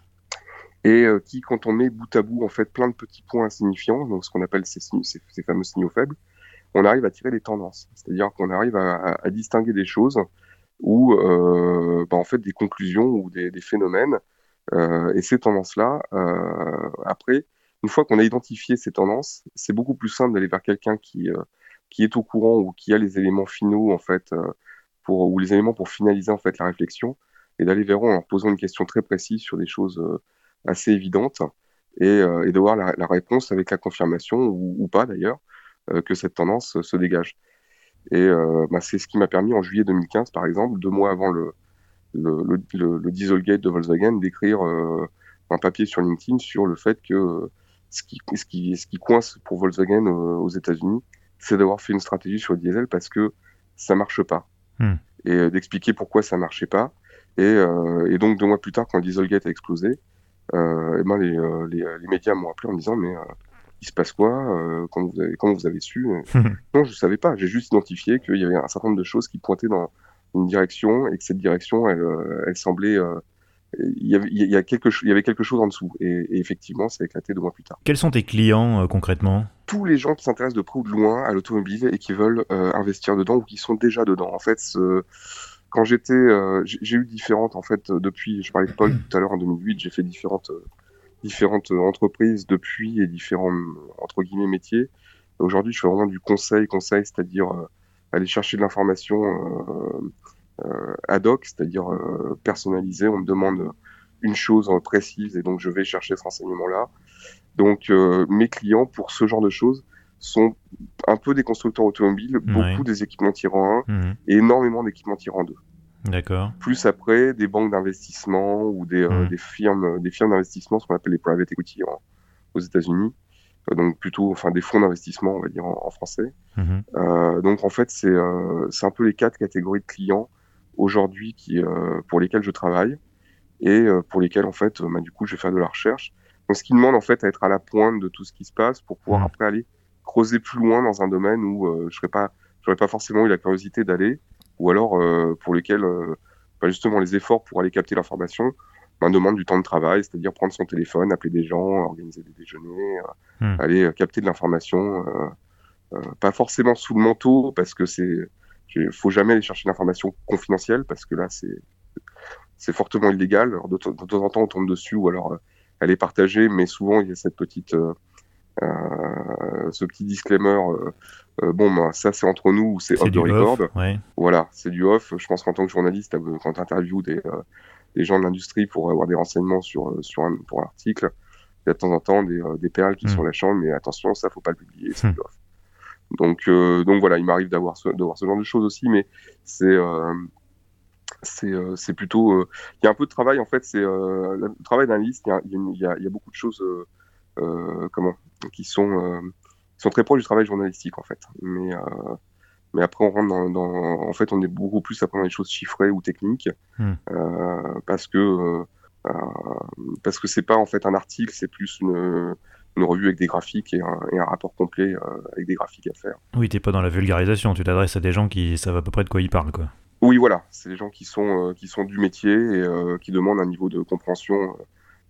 et euh, qui, quand on met bout à bout en fait plein de petits points insignifiants, donc ce qu'on appelle ces, ces, ces, fameux signaux faibles, on arrive à tirer des tendances. C'est-à-dire qu'on arrive à, distinguer des choses ou euh, bah, en fait des conclusions ou des, phénomènes. Euh, et ces tendances-là, euh, après, une fois qu'on a identifié ces tendances, c'est beaucoup plus simple d'aller vers quelqu'un qui qui est au courant ou qui a les éléments finaux en fait ou les éléments pour finaliser en fait la réflexion et d'aller vers eux en posant une question très précise sur des choses assez évidentes et, et de voir la, réponse avec la confirmation ou pas d'ailleurs que cette tendance se dégage. Et euh, bah, c'est ce qui m'a permis en juillet 2015, par exemple, deux mois avant le, le, le, le Dieselgate de Volkswagen, d'écrire euh, un papier sur LinkedIn sur le fait que ce qui, ce qui, ce qui coince pour Volkswagen euh, aux États-Unis, c'est d'avoir fait une stratégie sur le diesel parce que ça marche pas. Hmm. Et d'expliquer pourquoi ça marchait pas. Et, euh, et, donc deux mois plus tard, quand le Dieselgate a explosé, euh, et ben les, les, les, médias m'ont appelé en me disant mais il se passe quoi euh, comment, vous avez, comment vous avez su euh Non, je savais pas. J'ai juste identifié qu'il y avait un certain nombre de choses qui pointaient dans une direction et que cette direction, elle, euh, elle semblait il y, avait, il, y a quelque, il y avait quelque chose en dessous. Et, et, effectivement, ça a éclaté deux mois plus tard. Quels sont tes clients concrètement? Tous les gens qui s'intéressent de près ou de loin à l'automobile et qui veulent euh, investir dedans ou qui sont déjà dedans. En fait, ce, quand j'étais, euh, j'ai eu différentes, en fait, depuis, je parlais de Paul tout à l'heure en 2008, j'ai fait différentes différentes entreprises depuis et différents entre guillemets métiers. Aujourd'hui, je fais vraiment du conseil, conseil, c'est-à-dire euh, aller chercher de l'information euh, ad hoc, c'est-à-dire personnalisé. On me demande une chose précise et donc je vais chercher ce renseignement-là. Donc mes clients, pour ce genre de choses, sont un peu des constructeurs automobiles, beaucoup des équipements tirant 1 mhm. et énormément d'équipements tirant 2. D'accord. Plus après, des banques d'investissement ou des, mhm. des firmes, des firmes d'investissement, ce qu'on appelle les private equity aux États-Unis. donc plutôt, enfin des fonds d'investissement, on va dire en, français. Mhm. Euh, donc en fait, c'est euh, c'est un peu les quatre catégories de clients aujourd'hui qui euh, pour lesquels je travaille et pour lesquels en fait, bah, du coup, je vais faire de la recherche. Donc ce qui demande en fait à être à la pointe de tout ce qui se passe pour pouvoir après aller creuser plus loin dans un domaine où euh, je n'aurais pas, j'aurais pas forcément eu la curiosité d'aller, ou alors euh, pour lesquels euh, bah, justement les efforts pour aller capter l'information ben, demandent du temps de travail, c'est-à-dire prendre son téléphone, appeler des gens, organiser des déjeuners, hmm. aller capter de l'information, pas forcément sous le manteau parce que c'est, faut jamais aller chercher l'information confidentielle parce que là c'est c'est fortement illégal. Alors, de, temps en temps, on tombe dessus ou alors elle est partagée, mais souvent il y a cette petite euh, ce petit disclaimer, euh, euh, bon, ben, ça c'est entre nous, c'est off the record. Voilà, c'est du off. Je pense qu'en tant que journaliste, quand tu interviews des, des gens de l'industrie pour avoir des renseignements sur, sur un, pour un article, il y a de temps en temps des, des perles qui hmm. sont chambre, mais attention, ça faut pas le publier, c'est hmm. du off. Donc, donc voilà, il m'arrive d'avoir ce, ce genre de choses aussi, mais c'est c'est plutôt il y a un peu de travail en fait c'est le travail d'un liste il y, y, y a, beaucoup de choses euh, comment, qui sont, euh, sont très proches du travail journalistique en fait. Mais euh, mais après on rentre dans, en fait on est beaucoup plus à prendre des choses chiffrées ou techniques hmm. parce que parce que c'est pas en fait un article c'est plus une, une revue avec des graphiques et un, et un rapport complet avec des graphiques à faire. Oui, t'es pas dans la vulgarisation, tu t'adresses à des gens qui savent à peu près de quoi ils parlent, quoi. Oui, voilà, c'est des gens qui sont, qui sont du métier et qui demandent un niveau de compréhension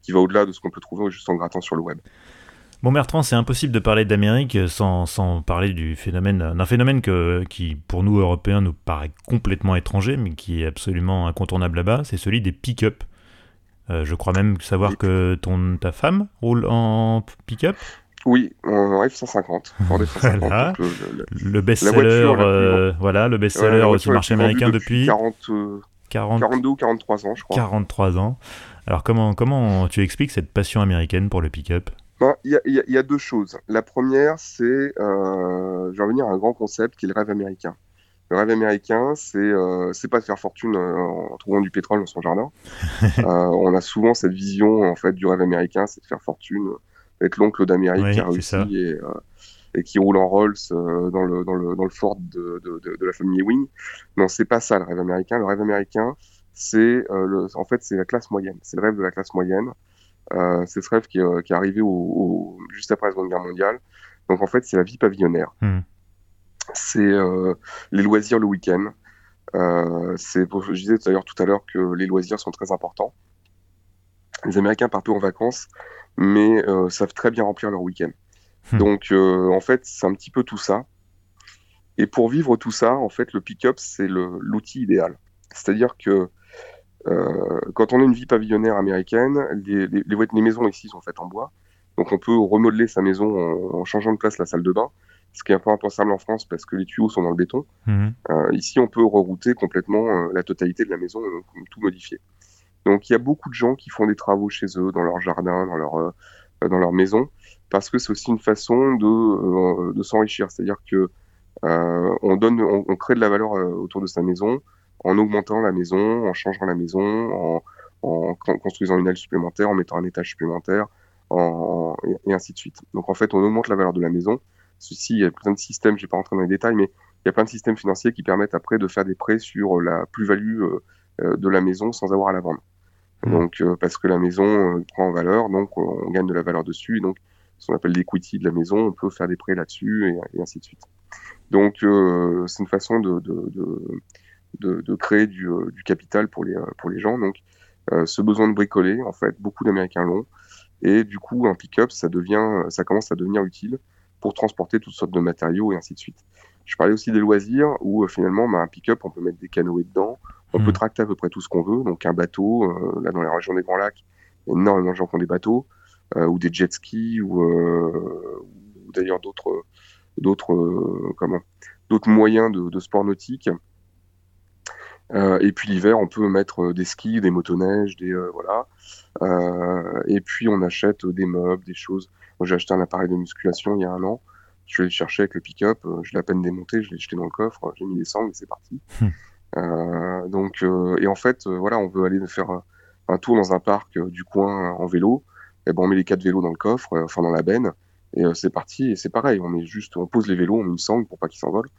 qui va au-delà de ce qu'on peut trouver juste en grattant sur le web. Bon Bertrand, c'est impossible de parler d'Amérique sans, sans, parler du phénomène, d'un phénomène que, qui, pour nous Européens, nous paraît complètement étranger, mais qui est absolument incontournable là-bas, c'est celui des pick-up. Euh, je crois même savoir que ton, ta femme roule en pick-up? Oui, en F-150. voilà. le, best-seller, euh, voilà, le best-seller du marché américain depuis, 40, 40, 42 ou 43 ans, je crois. 43 ans. Alors comment, comment tu expliques cette passion américaine pour le pick-up? Ben, il y, a deux choses. La première, c'est, euh, je vais revenir à un grand concept qui est le rêve américain. Le rêve américain, c'est euh, c'est pas de faire fortune euh, en trouvant du pétrole dans son jardin. euh, on a souvent cette vision en fait du rêve américain, c'est de faire fortune, d'être l'oncle d'Amérique qui a réussi et, euh, et, qui roule en Rolls dans le dans le dans le Ford de, de, de, de la famille Ewing. Non, c'est pas ça le rêve américain. Le rêve américain, c'est euh, en fait c'est la classe moyenne, c'est le rêve de la classe moyenne. Euh, c'est ce rêve qui, qui est arrivé au, juste après la Seconde Guerre mondiale. Donc en fait c'est la vie pavillonnaire. Hmm. C'est euh, les loisirs le week-end. Euh, c'est je disais d'ailleurs tout à l'heure que les loisirs sont très importants. Les Américains partent peu en vacances, mais euh, savent très bien remplir leur week-end. Hmm. Donc en fait c'est un petit peu tout ça. Et pour vivre tout ça, en fait, le pick-up, c'est l'outil idéal. C'est-à-dire que euh, quand on a une vie pavillonnaire américaine, les, les, les, maisons ici sont faites en bois. Donc on peut remodeler sa maison en, en, changeant de place la salle de bain, ce qui est un peu impensable en France parce que les tuyaux sont dans le béton. Mmh. Euh, ici, on peut rerouter complètement euh, la totalité de la maison, tout modifier. Donc il y a beaucoup de gens qui font des travaux chez eux, dans leur jardin, dans leur, euh, dans leur maison, parce que c'est aussi une façon de, euh, de s'enrichir. C'est-à-dire que on, donne, on, on, crée de la valeur autour de sa maison, en augmentant la maison, en changeant la maison, en, construisant une aile supplémentaire, en mettant un étage supplémentaire, en, et, ainsi de suite. Donc en fait, on augmente la valeur de la maison. Ceci, il y a plein de systèmes, je ne vais pas rentrer dans les détails, mais il y a plein de systèmes financiers qui permettent après de faire des prêts sur la plus-value euh, euh, de la maison sans avoir à la vendre. Mmh. Donc euh, parce que la maison prend en valeur, donc on gagne de la valeur dessus, et donc ce qu'on appelle l'equity de la maison, on peut faire des prêts là-dessus, et, ainsi de suite. Donc c'est une façon de, de, de de, de créer du, euh, du, capital pour les, euh, pour les gens. Donc, euh, ce besoin de bricoler, en fait, beaucoup d'Américains l'ont. Et du coup, un pick-up, ça devient, ça commence à devenir utile pour transporter toutes sortes de matériaux et ainsi de suite. Je parlais aussi des loisirs où finalement, bah, un pick-up, on peut mettre des canoës dedans, on peut hmm. tracter à peu près tout ce qu'on veut. Donc un bateau, euh, là dans la région des Grands Lacs, il y a énormément de gens qui ont des bateaux, euh, ou des jet skis, ou, euh, ou d'ailleurs d'autres, d'autres, comment, d'autres moyens de, de sport nautique. Et puis l'hiver, on peut mettre des skis, des motoneiges, des voilà. et puis on achète des meubles, des choses. Moi, j'ai acheté un appareil de musculation il y a un an. Je suis allé le chercher avec le pick-up. je l'ai à peine démonté, je l'ai jeté dans le coffre, j'ai mis les sangles et c'est parti. Hum. donc, et en fait, voilà, on veut aller faire un tour dans un parc du coin en vélo. Et ben, on met les quatre vélos dans le coffre, enfin dans la benne, et c'est parti. Et c'est pareil, on met juste, on pose les vélos, on met une sangle pour pas qu'ils s'envolent.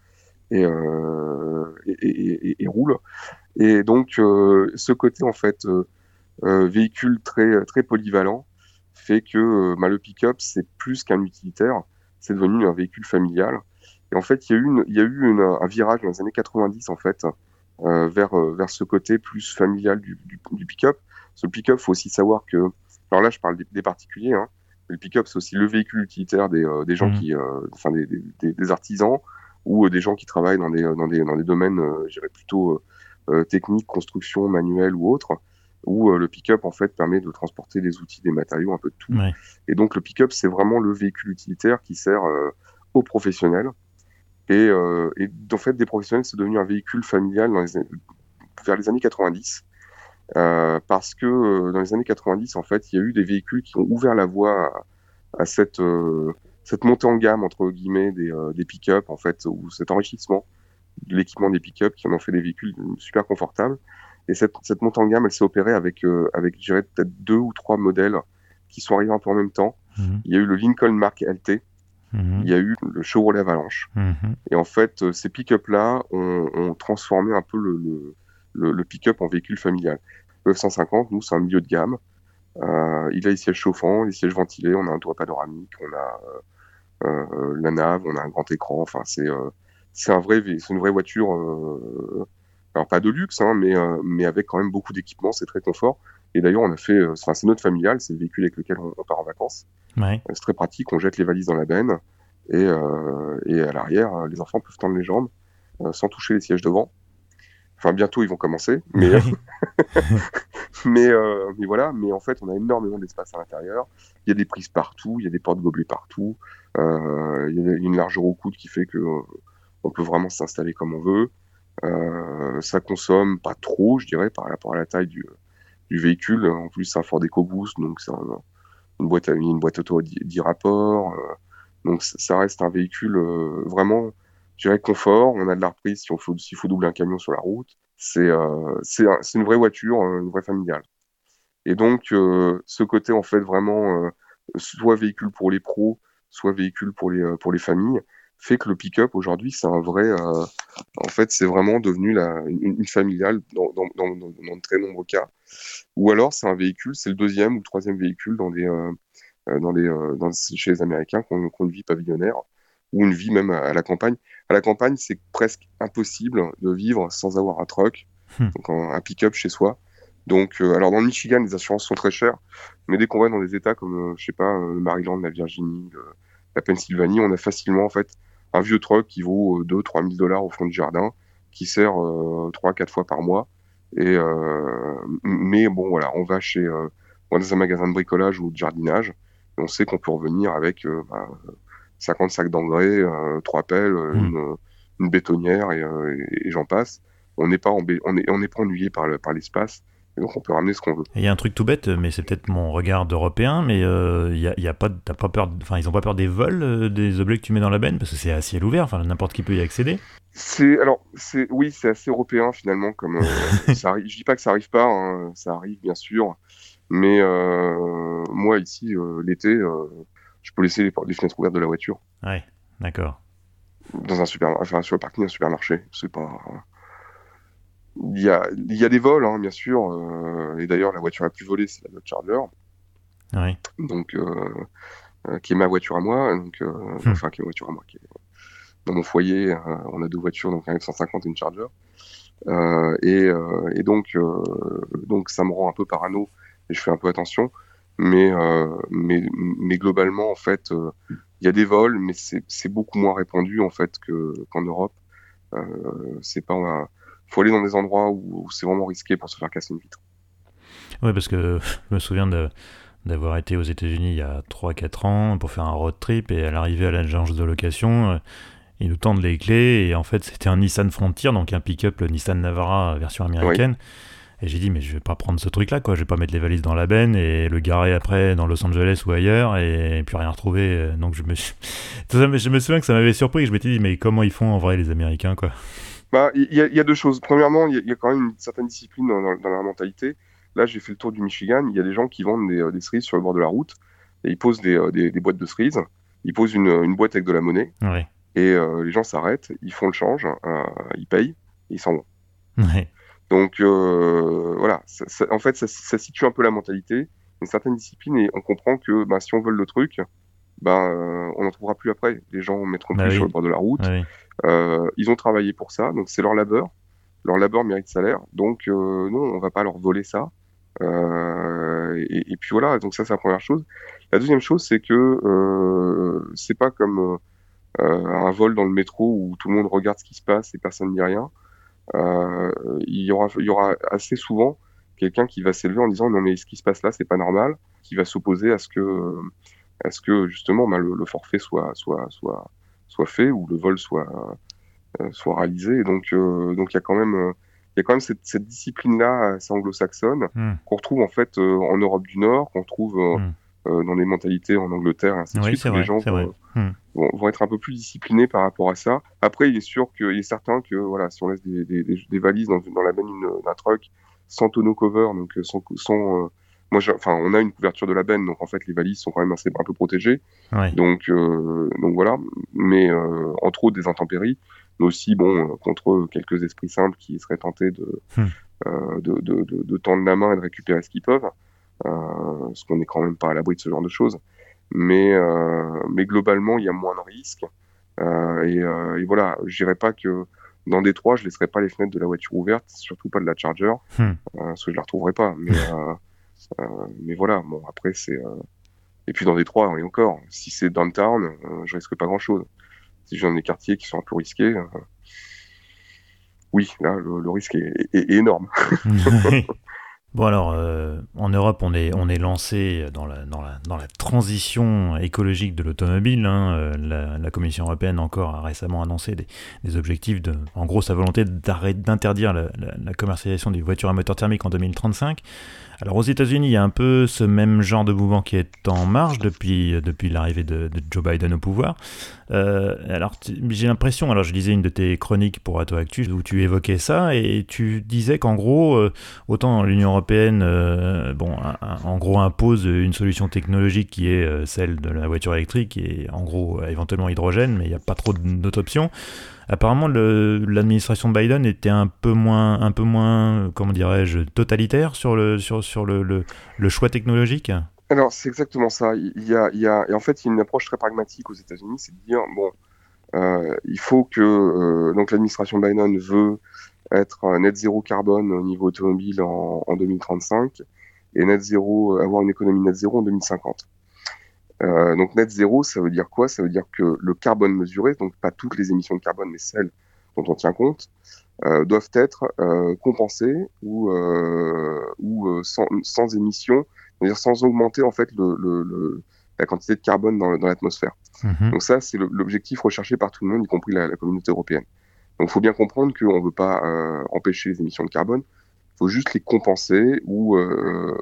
Euh, et, et, roule. Et donc, euh, ce côté, en fait, euh, véhicule très, très polyvalent fait que bah, le pick-up, c'est plus qu'un utilitaire, c'est devenu un véhicule familial. Et en fait, il y a eu, une, il y a eu un virage dans les années 90, en fait, vers, vers ce côté plus familial du, du, pick-up. Ce pick-up, faut aussi savoir que, alors là, je parle des, particuliers, hein, le pick-up, c'est aussi le véhicule utilitaire des, des gens mmh. qui, enfin, des, des, des, artisans, ou euh, des gens qui travaillent dans des, euh, dans des, dans des domaines, euh, je dirais plutôt techniques, construction, manuelle ou autre, où le pick-up en fait permet de transporter des outils, des matériaux, un peu de tout. Et donc le pick-up, c'est vraiment le véhicule utilitaire qui sert aux professionnels. Et, et, en fait, des professionnels, c'est devenu un véhicule familial dans les, vers les années 90. Euh, parce que dans les années 90, en fait, il y a eu des véhicules qui ont ouvert la voie à, à cette, cette montée en gamme entre guillemets des, euh, des pick-up en fait ou cet enrichissement de l'équipement des pick-up qui en ont fait des véhicules super confortables et cette, cette montée en gamme elle s'est opérée avec euh, avec je dirais peut-être deux ou trois modèles qui sont arrivés un peu en même temps mhm. il y a eu le Lincoln Mark LT mhm. il y a eu le Chevrolet Avalanche mhm. et en fait euh, ces pick-up là ont, ont, transformé un peu le, le, le pick-up en véhicule familial le F-150 nous c'est un milieu de gamme euh, il a les sièges chauffants, les sièges ventilés, on a un toit panoramique, on a la nave, on a un grand écran. Enfin, c'est euh, c'est un vrai, c'est une vraie voiture. Euh, alors pas de luxe, hein, mais mais avec quand même beaucoup d'équipements. C'est très confort. Et d'ailleurs, on a fait, enfin, c'est notre familial, c'est le véhicule avec lequel on, part en vacances. Ouais. C'est très pratique, on jette les valises dans la benne et, euh, et à l'arrière, les enfants peuvent tendre les jambes sans toucher les sièges devant. Enfin, bientôt, ils vont commencer, mais mais, euh, mais voilà. Mais en fait, on a énormément d'espace à l'intérieur. Il y a des prises partout, il y a des portes gobelets partout. Euh, il y a une largeur au coude qui fait que euh, on peut vraiment s'installer comme on veut. Ça consomme pas trop, je dirais, par rapport à la taille du, véhicule. En plus, c'est un Ford EcoBoost, donc c'est une boîte, une boîte auto à 10 rapports. Donc ça reste un véhicule vraiment, je dirais, confort. On a de la reprise si on faut, s'il faut doubler un camion sur la route. C'est euh, c'est une vraie voiture, une vraie familiale. Et donc, ce côté, en fait, vraiment, soit véhicule pour les pros, soit véhicule pour les, familles, fait que le pick-up aujourd'hui, c'est un vrai. Euh, en fait, c'est vraiment devenu une, familiale dans, de très nombreux cas. Ou alors, c'est un véhicule, c'est le deuxième ou troisième véhicule dans euh, euh les, euh, chez les Américains une vie pavillonnaire ou une vie même à, la campagne. À la campagne, c'est presque impossible de vivre sans avoir un truck, hmm. donc un, un pick-up chez soi. Donc, euh, alors dans le Michigan, les assurances sont très chères, mais dès qu'on va dans des États comme, je sais pas, le Maryland, la Virginie, le, la Pennsylvanie, on a facilement en fait un vieux truck qui vaut 2-3 euh, 000 dollars au fond du jardin, qui sert 3-4 euh, fois par mois. Et euh, mais bon voilà, on va chez dans un magasin de bricolage ou de jardinage, et on sait qu'on peut revenir avec bah, 50 sacs d'engrais, trois pelles, mmh. une, une, bétonnière et, et, j'en passe. On n'est pas on est on n'est pas ennuyé par par l'espace donc on peut ramener ce qu'on veut. Il y a un truc tout bête, mais c'est peut-être mon regard d'Européen, mais euh, y a, pas, pas peur, enfin ils n'ont pas peur des vols, euh, des objets que tu mets dans la benne, parce que c'est à ciel ouvert, enfin n'importe qui peut y accéder. C'est alors c'est oui c'est assez européen finalement comme euh, ça arrive. Je dis pas que ça arrive pas, hein, ça arrive bien sûr, mais moi ici l'été je peux laisser les, les, fenêtres ouvertes de la voiture. Ouais, d'accord. Dans un super, enfin sur le parking d'un supermarché, c'est pas il y a, il y a des vols, hein, bien sûr. Euh, et d'ailleurs, la voiture la plus volée, c'est la Dodge Charger. Oui. Donc, euh, euh, qui est ma voiture à moi. Donc, hmm. enfin, qui est ma voiture à moi. Qui est... Dans mon foyer, on a deux voitures, donc un F-150 et une Charger. et, et donc, donc, ça me rend un peu parano et je fais un peu attention. Mais, mais, mais globalement, en fait, il y a des vols, mais c'est beaucoup moins répandu en fait qu'en Europe. c'est pas faut aller dans des endroits où, c'est vraiment risqué pour se faire casser une vitre. Oui, parce que je me souviens d'avoir été aux États-Unis il y a 3-4 ans pour faire un road trip et à l'arrivée à l'agence de location, Ils nous tendent les clés et en fait c'était un Nissan Frontier, donc un pick-up Nissan Navara version américaine. Et j'ai dit mais je vais pas prendre ce truc là quoi, je vais pas mettre les valises dans la benne et le garer après dans Los Angeles ou ailleurs et, puis rien retrouver. Donc je me suis... je me souviens que ça m'avait surpris, je m'étais dit mais comment ils font en vrai les Américains quoi? Bah il y, a deux choses. Premièrement il y, a quand même une certaine discipline dans, dans, leur mentalité. Là j'ai fait le tour du Michigan, il y a des gens qui vendent des, des cerises sur le bord de la route et ils posent des, des, des boîtes de cerises, ils posent une, une boîte avec de la monnaie. Ouais. Et euh, les gens s'arrêtent, ils font le change, euh, ils payent, et ils s'en vont. Donc euh, voilà, en fait, ça, situe un peu la mentalité, une certaine discipline, et on comprend que bah, si on veut le truc, bah, on n'en trouvera plus après. Les gens mettront bah plus sur le bord de la route. ils ont travaillé pour ça, donc c'est leur labeur. Leur labeur mérite salaire, donc non, on va pas leur voler ça. Et, et, puis voilà, donc ça c'est la première chose. La deuxième chose, c'est que c'est pas comme euh, un vol dans le métro où tout le monde regarde ce qui se passe et personne ne dit rien, euh, il, y aura, il y aura assez souvent quelqu'un qui va s'élever en disant non mais ce qui se passe là c'est pas normal, qui va s'opposer à ce que à ce que justement bah, le, forfait soit soit soit soit fait ou le vol soit euh, soit réalisé. Et donc donc il y a quand même il y a quand même cette, cette discipline là assez anglo-saxonne hmm. qu'on retrouve en fait en Europe du Nord, qu'on trouve hmm. Euh, dans des mentalités en Angleterre, ainsi de suite, les gens hmm. vont, vont, être un peu plus disciplinés par rapport à ça. Après, il est sûr qu'il est certain que voilà, si on laisse des, des, des, valises dans, dans la benne d'un truck sans tonneau cover, donc euh, sans, sans euh, moi, enfin, on a une couverture de la benne, donc en fait, les valises sont quand même assez un peu protégées. Donc, donc voilà. Mais entre autres des intempéries, mais aussi bon contre quelques esprits simples qui seraient tentés de, hmm. de, de, de, de, tendre la main et de récupérer ce qu'ils peuvent. Euh, parce qu'on n'est quand même pas à l'abri de ce genre de choses. Mais, euh, mais globalement, il y a moins de risques. Euh, et, et, voilà, je dirais pas que dans Détroit, je laisserai pas les fenêtres de la voiture ouvertes, surtout pas de la Charger, hmm. parce que je la retrouverai pas. Mais, mais voilà, bon, après, c'est. Et puis dans Détroit, et encore, si c'est downtown, je risque pas grand chose. Si j'ai dans des quartiers qui sont un peu risqués, oui, là, le, risque est, est énorme. Bon alors, euh, en Europe, on est, on est lancé dans la, dans, la, dans la transition écologique de l'automobile. Hein. Euh, la, Commission européenne encore a récemment annoncé des, des objectifs, de, en gros sa volonté d'interdire la, la, commercialisation des voitures à moteur thermique en 2035. Alors aux États-Unis, il y a un peu ce même genre de mouvement qui est en marche depuis, l'arrivée de, Joe Biden au pouvoir. Euh, alors j'ai l'impression, alors je lisais une de tes chroniques pour Ato Actu où tu évoquais ça et tu disais qu'en gros, euh, autant l'Union européenne, euh, bon, en gros impose une solution technologique qui est celle de la voiture électrique et en gros éventuellement hydrogène, mais il n'y a pas trop d'autres options. Apparemment, l'administration Biden était un peu moins, un peu moins, comment dirais-je, totalitaire sur le, sur, le, le, choix technologique? Alors, c'est exactement ça. Il y a, il y a, et en fait, il y a une approche très pragmatique aux États-Unis, c'est de dire bon, euh, il faut que euh, donc l'administration Biden veut être net zéro carbone au niveau automobile en, en 2035 et net zéro, avoir une économie net zéro en 2050. Euh, donc net zéro, ça veut dire quoi? Ça veut dire que le carbone mesuré, donc pas toutes les émissions de carbone, mais celles dont on tient compte, euh, doivent être euh, compensées ou, ou sans, sans émission, c'est-à-dire sans augmenter en fait le, le, la quantité de carbone dans, dans l'atmosphère. Mhm. Donc ça, c'est l'objectif recherché par tout le monde, y compris la, la communauté européenne. Donc il faut bien comprendre qu'on ne veut pas empêcher les émissions de carbone, il faut juste les compenser ou,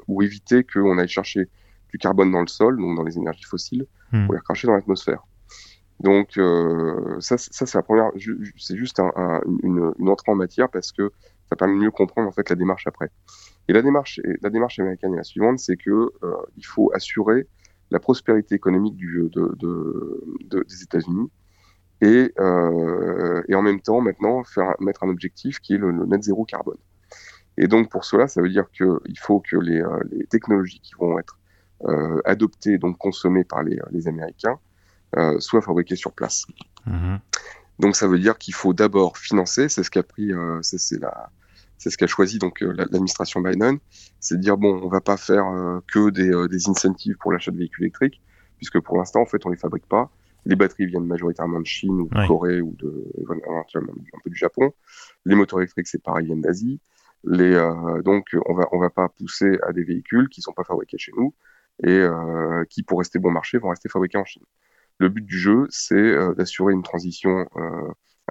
ou éviter qu'on aille chercher du carbone dans le sol, donc dans les énergies fossiles, hmm. pour les recracher dans l'atmosphère. Donc euh, ça, ça c'est la première, c'est juste une, entrée en matière parce que ça permet de mieux comprendre en fait la démarche après. Et la démarche, la démarche américaine est la suivante, c'est que euh, il faut assurer la prospérité économique du, de, de, des États-Unis et, euh, et en même temps maintenant faire mettre un objectif qui est le, net zéro carbone. Et donc pour cela, ça veut dire qu'il faut que les, les technologies qui vont être adoptés, donc consommés par les, les Américains, euh, soit fabriqués sur place. Mhm. Donc ça veut dire qu'il faut d'abord financer, c'est ce qu'a pris, euh, c'est la, c'est ce qu'a choisi donc l'administration Biden, c'est de dire bon, on va pas faire que des, des incentives pour l'achat de véhicules électriques, puisque pour l'instant en fait on les fabrique pas. Les batteries viennent majoritairement de Chine ou de Corée ou de un peu du Japon. Les moteurs électriques c'est pareil viennent d'Asie. Les donc on va on va pas pousser à des véhicules qui sont pas fabriqués chez nous et euh, qui, pour rester bon marché, vont rester fabriqués en Chine. le but du jeu, c'est d'assurer une transition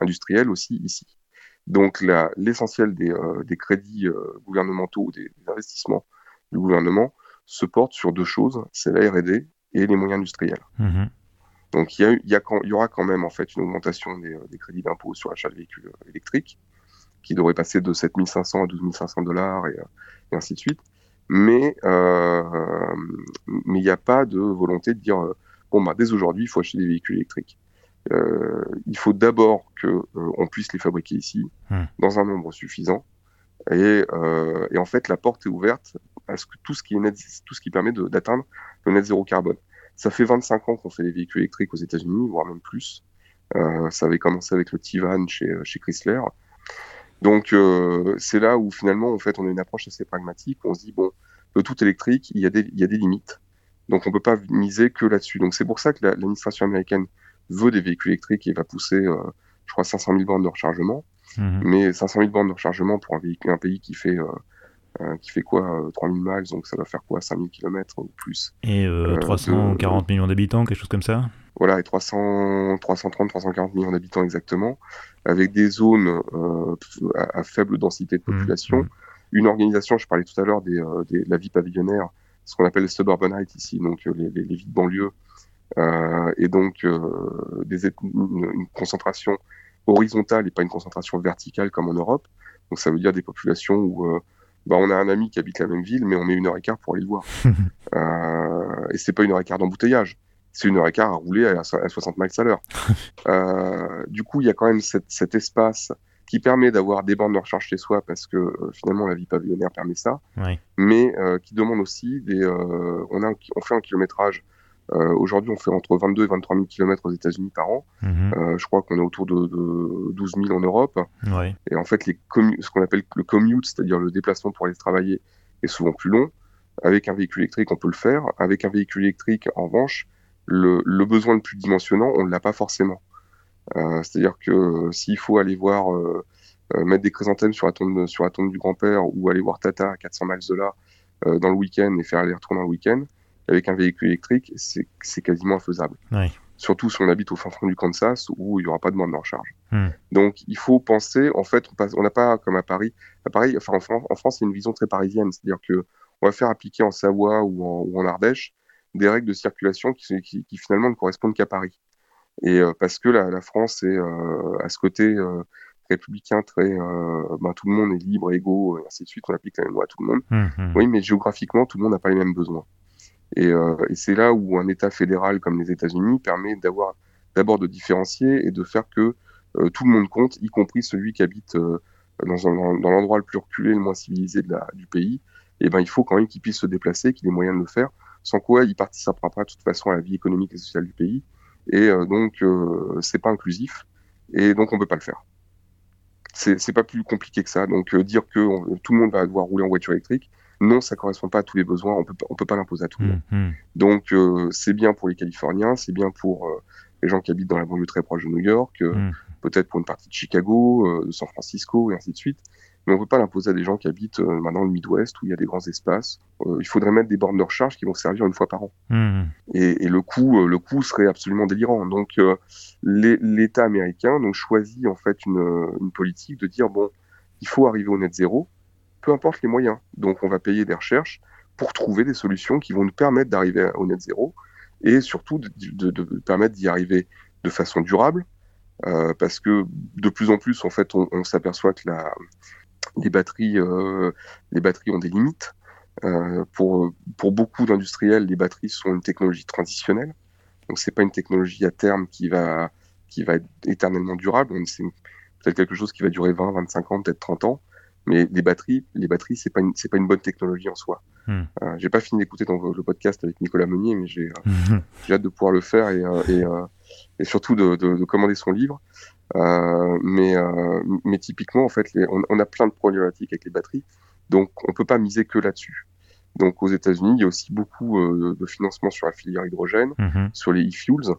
industrielle aussi ici. Donc l'essentiel des, des, crédits gouvernementaux, des, des, investissements du gouvernement, se porte sur deux choses, c'est la R&D et les moyens industriels. Mmh Donc il y, a, il, y a il y, aura quand même en fait une augmentation des, des crédits d'impôt sur l'achat de véhicules électriques, qui devrait passer de 7500 à 12500 dollars et, et, ainsi de suite. Mais euh, mais il n'y a pas de volonté de dire bon bah dès aujourd'hui il faut acheter des véhicules électriques. Euh, il faut d'abord que euh, on puisse les fabriquer ici mmh. dans un nombre suffisant et, euh, et, en fait, la porte est ouverte à ce que tout ce qui est net, tout ce qui permet d'atteindre le net zéro carbone. Ça fait 25 ans qu'on fait des véhicules électriques aux États-Unis, voire même plus. Euh, ça avait commencé avec le Tivan chez, chez Chrysler. Donc euh, c'est là où finalement en fait on a une approche assez pragmatique. On se dit bon, le tout électrique, il y a des, il y a des limites. Donc on peut pas miser que là-dessus. Donc c'est pour ça que l'administration américaine veut des véhicules électriques et va pousser, euh, je crois, 500 000 bornes de rechargement. Mmh. Mais 500 000 bornes de rechargement pour un, véhicule, un pays qui fait, euh, euh, qui fait quoi 3000 miles, donc ça va faire quoi 5000 km ou plus. Et 340 millions d'habitants, quelque chose comme ça? Voilà, et 300, 330, 340 millions d'habitants exactement, avec des zones à, à, faible densité de mmh. population. Mmh. Une organisation, je parlais tout à l'heure des, des, de la vie pavillonnaire, ce qu'on appelle les suburbanites ici, donc les, les, les villes banlieues, euh, et donc des, une, une, concentration horizontale et pas une concentration verticale comme en Europe. Donc ça veut dire des populations où euh, bah, on a un ami qui habite la même ville, mais on met une heure et quart pour aller le voir. euh, et c'est pas une heure et quart d'embouteillage, c'est une heure et quart à rouler à, 60 miles à l'heure. euh, du coup, il y a quand même cette, cet espace qui permet d'avoir des bandes de recharge chez soi parce que euh, finalement la vie pavillonnaire permet ça, oui. mais euh, qui demande aussi des. On, a, on fait un kilométrage euh, Aujourd'hui, on fait entre 22 et 23 000 km aux États-Unis par an. Mmh. Euh, je crois qu'on est autour de, de 12 000 en Europe. Et en fait, les ce qu'on appelle le commute, c'est-à-dire le déplacement pour aller travailler, est souvent plus long. Avec un véhicule électrique, on peut le faire. Avec un véhicule électrique, en revanche, le, le besoin le plus dimensionnant, on ne l'a pas forcément. Euh, c'est-à-dire que s'il faut aller voir, mettre des chrysanthèmes sur la tombe, sur la tombe du grand-père ou aller voir Tata à 400 miles de là dans le week-end et faire aller-retour dans le week-end, avec un véhicule électrique, c'est quasiment infaisable. Oui. Surtout si on habite au fin fond du Kansas où il n'y aura pas de bande de recharge. Hmm. Donc il faut penser, en fait, on n'a pas comme à Paris, à Paris, enfin en France, en France, c'est une vision très parisienne, c'est-à-dire que on va faire appliquer en Savoie ou en, ou en Ardèche des règles de circulation qui, qui, qui finalement ne correspondent qu'à Paris. Et euh, parce que la, la France est euh, à ce côté euh, républicain très, ben, tout le monde est libre, égaux, et ainsi de suite, on applique la même loi à tout le monde. Mmh. Oui, mais géographiquement, tout le monde n'a pas les mêmes besoins. Et, euh, et c'est là où un État fédéral comme les États-Unis permet d'avoir d'abord de différencier et de faire que euh, tout le monde compte, y compris celui qui habite euh, dans, l'endroit le plus reculé, le moins civilisé du pays. Et ben il faut quand même qu'il puisse se déplacer, qu'il ait moyen de le faire, sans quoi il participera pas de toute façon à la vie économique et sociale du pays. Et donc c'est pas inclusif, et donc on peut pas le faire. C'est, pas plus compliqué que ça. Donc dire que tout le monde va devoir rouler en voiture électrique, non, ça correspond pas à tous les besoins. On peut on peut pas l'imposer à tout le monde. Mmh. Donc euh, c'est bien pour les Californiens, c'est bien pour euh, les gens qui habitent dans la banlieue très proche de New York, euh, mmh. peut-être pour une partie de Chicago, de San Francisco et ainsi de suite. Mais on peut pas l'imposer à des gens qui habitent maintenant le Midwest où il y a des grands espaces. il faudrait mettre des bornes de recharge qui vont servir une fois par an. Mmh. Et, et, le coût, le coût serait absolument délirant. Donc l'État américain donc choisit en fait une, une politique de dire bon, il faut arriver au net zéro peu importe les moyens. Donc on va payer des recherches pour trouver des solutions qui vont nous permettre d'arriver au net zéro et surtout de, permettre d'y arriver de façon durable, euh, parce que de plus en plus, en fait, on, s'aperçoit que les batteries, euh, les batteries ont des limites. Euh, pour pour beaucoup d'industriels, les batteries sont une technologie transitionnelle, donc c'est pas une technologie à terme qui va qui va être éternellement durable. C'est peut-être quelque chose qui va durer 20, 25 ans, peut-être 30 ans. Mais les batteries, les batteries, c'est pas une, c'est pas une bonne technologie en soi. Mm. Euh, j'ai pas fini d'écouter le podcast avec Nicolas Meunier, mais j'ai, euh, j'ai hâte de pouvoir le faire et, euh, et, euh, et surtout de, de, de, commander son livre. Mais, mais typiquement, en fait, les, on, on, a plein de problématiques avec les batteries, donc on peut pas miser que là-dessus. Donc aux États-Unis, il y a aussi beaucoup de financement sur la filière hydrogène, mm-hmm. sur les e-fuels.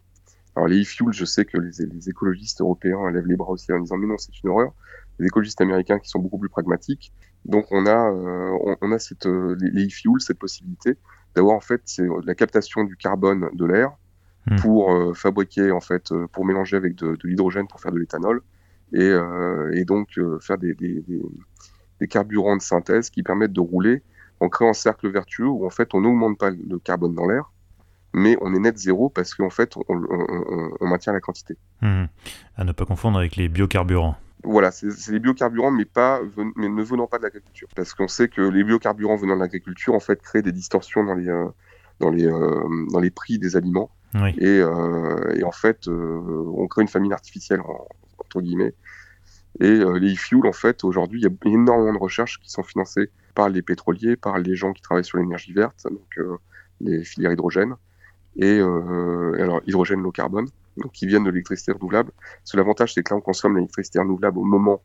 Alors les e-fuels, je sais que les, les écologistes européens lèvent les bras aussi en disant mais non, c'est une horreur les écologistes américains qui sont beaucoup plus pragmatiques. Donc on a, euh, on, on, a cette, euh, les, les e-fuels, cette possibilité d'avoir en fait la captation du carbone de l'air hmm. pour fabriquer en fait, pour mélanger avec de, l'hydrogène pour faire de l'éthanol et, et, donc faire des, des, des, carburants de synthèse qui permettent de rouler en créant un cercle vertueux où en fait on n'augmente pas le carbone dans l'air, mais on est net zéro parce qu'en fait on, maintient la quantité. Hmm. À ne pas confondre avec les biocarburants. Voilà, c'est les biocarburants, mais, pas, mais ne venant pas de l'agriculture. Parce qu'on sait que les biocarburants venant de l'agriculture, en fait, créent des distorsions dans les, euh, dans les, euh, dans les prix des aliments. Et, euh, et, en fait, on crée une famine artificielle, entre guillemets. Et les e-fuels, en fait, aujourd'hui, il y a énormément de recherches qui sont financées par les pétroliers, par les gens qui travaillent sur l'énergie verte, donc les filières hydrogène, et alors hydrogène low carbone qui viennent de l'électricité renouvelable. l'avantage, c'est que là, on consomme l'électricité renouvelable au moment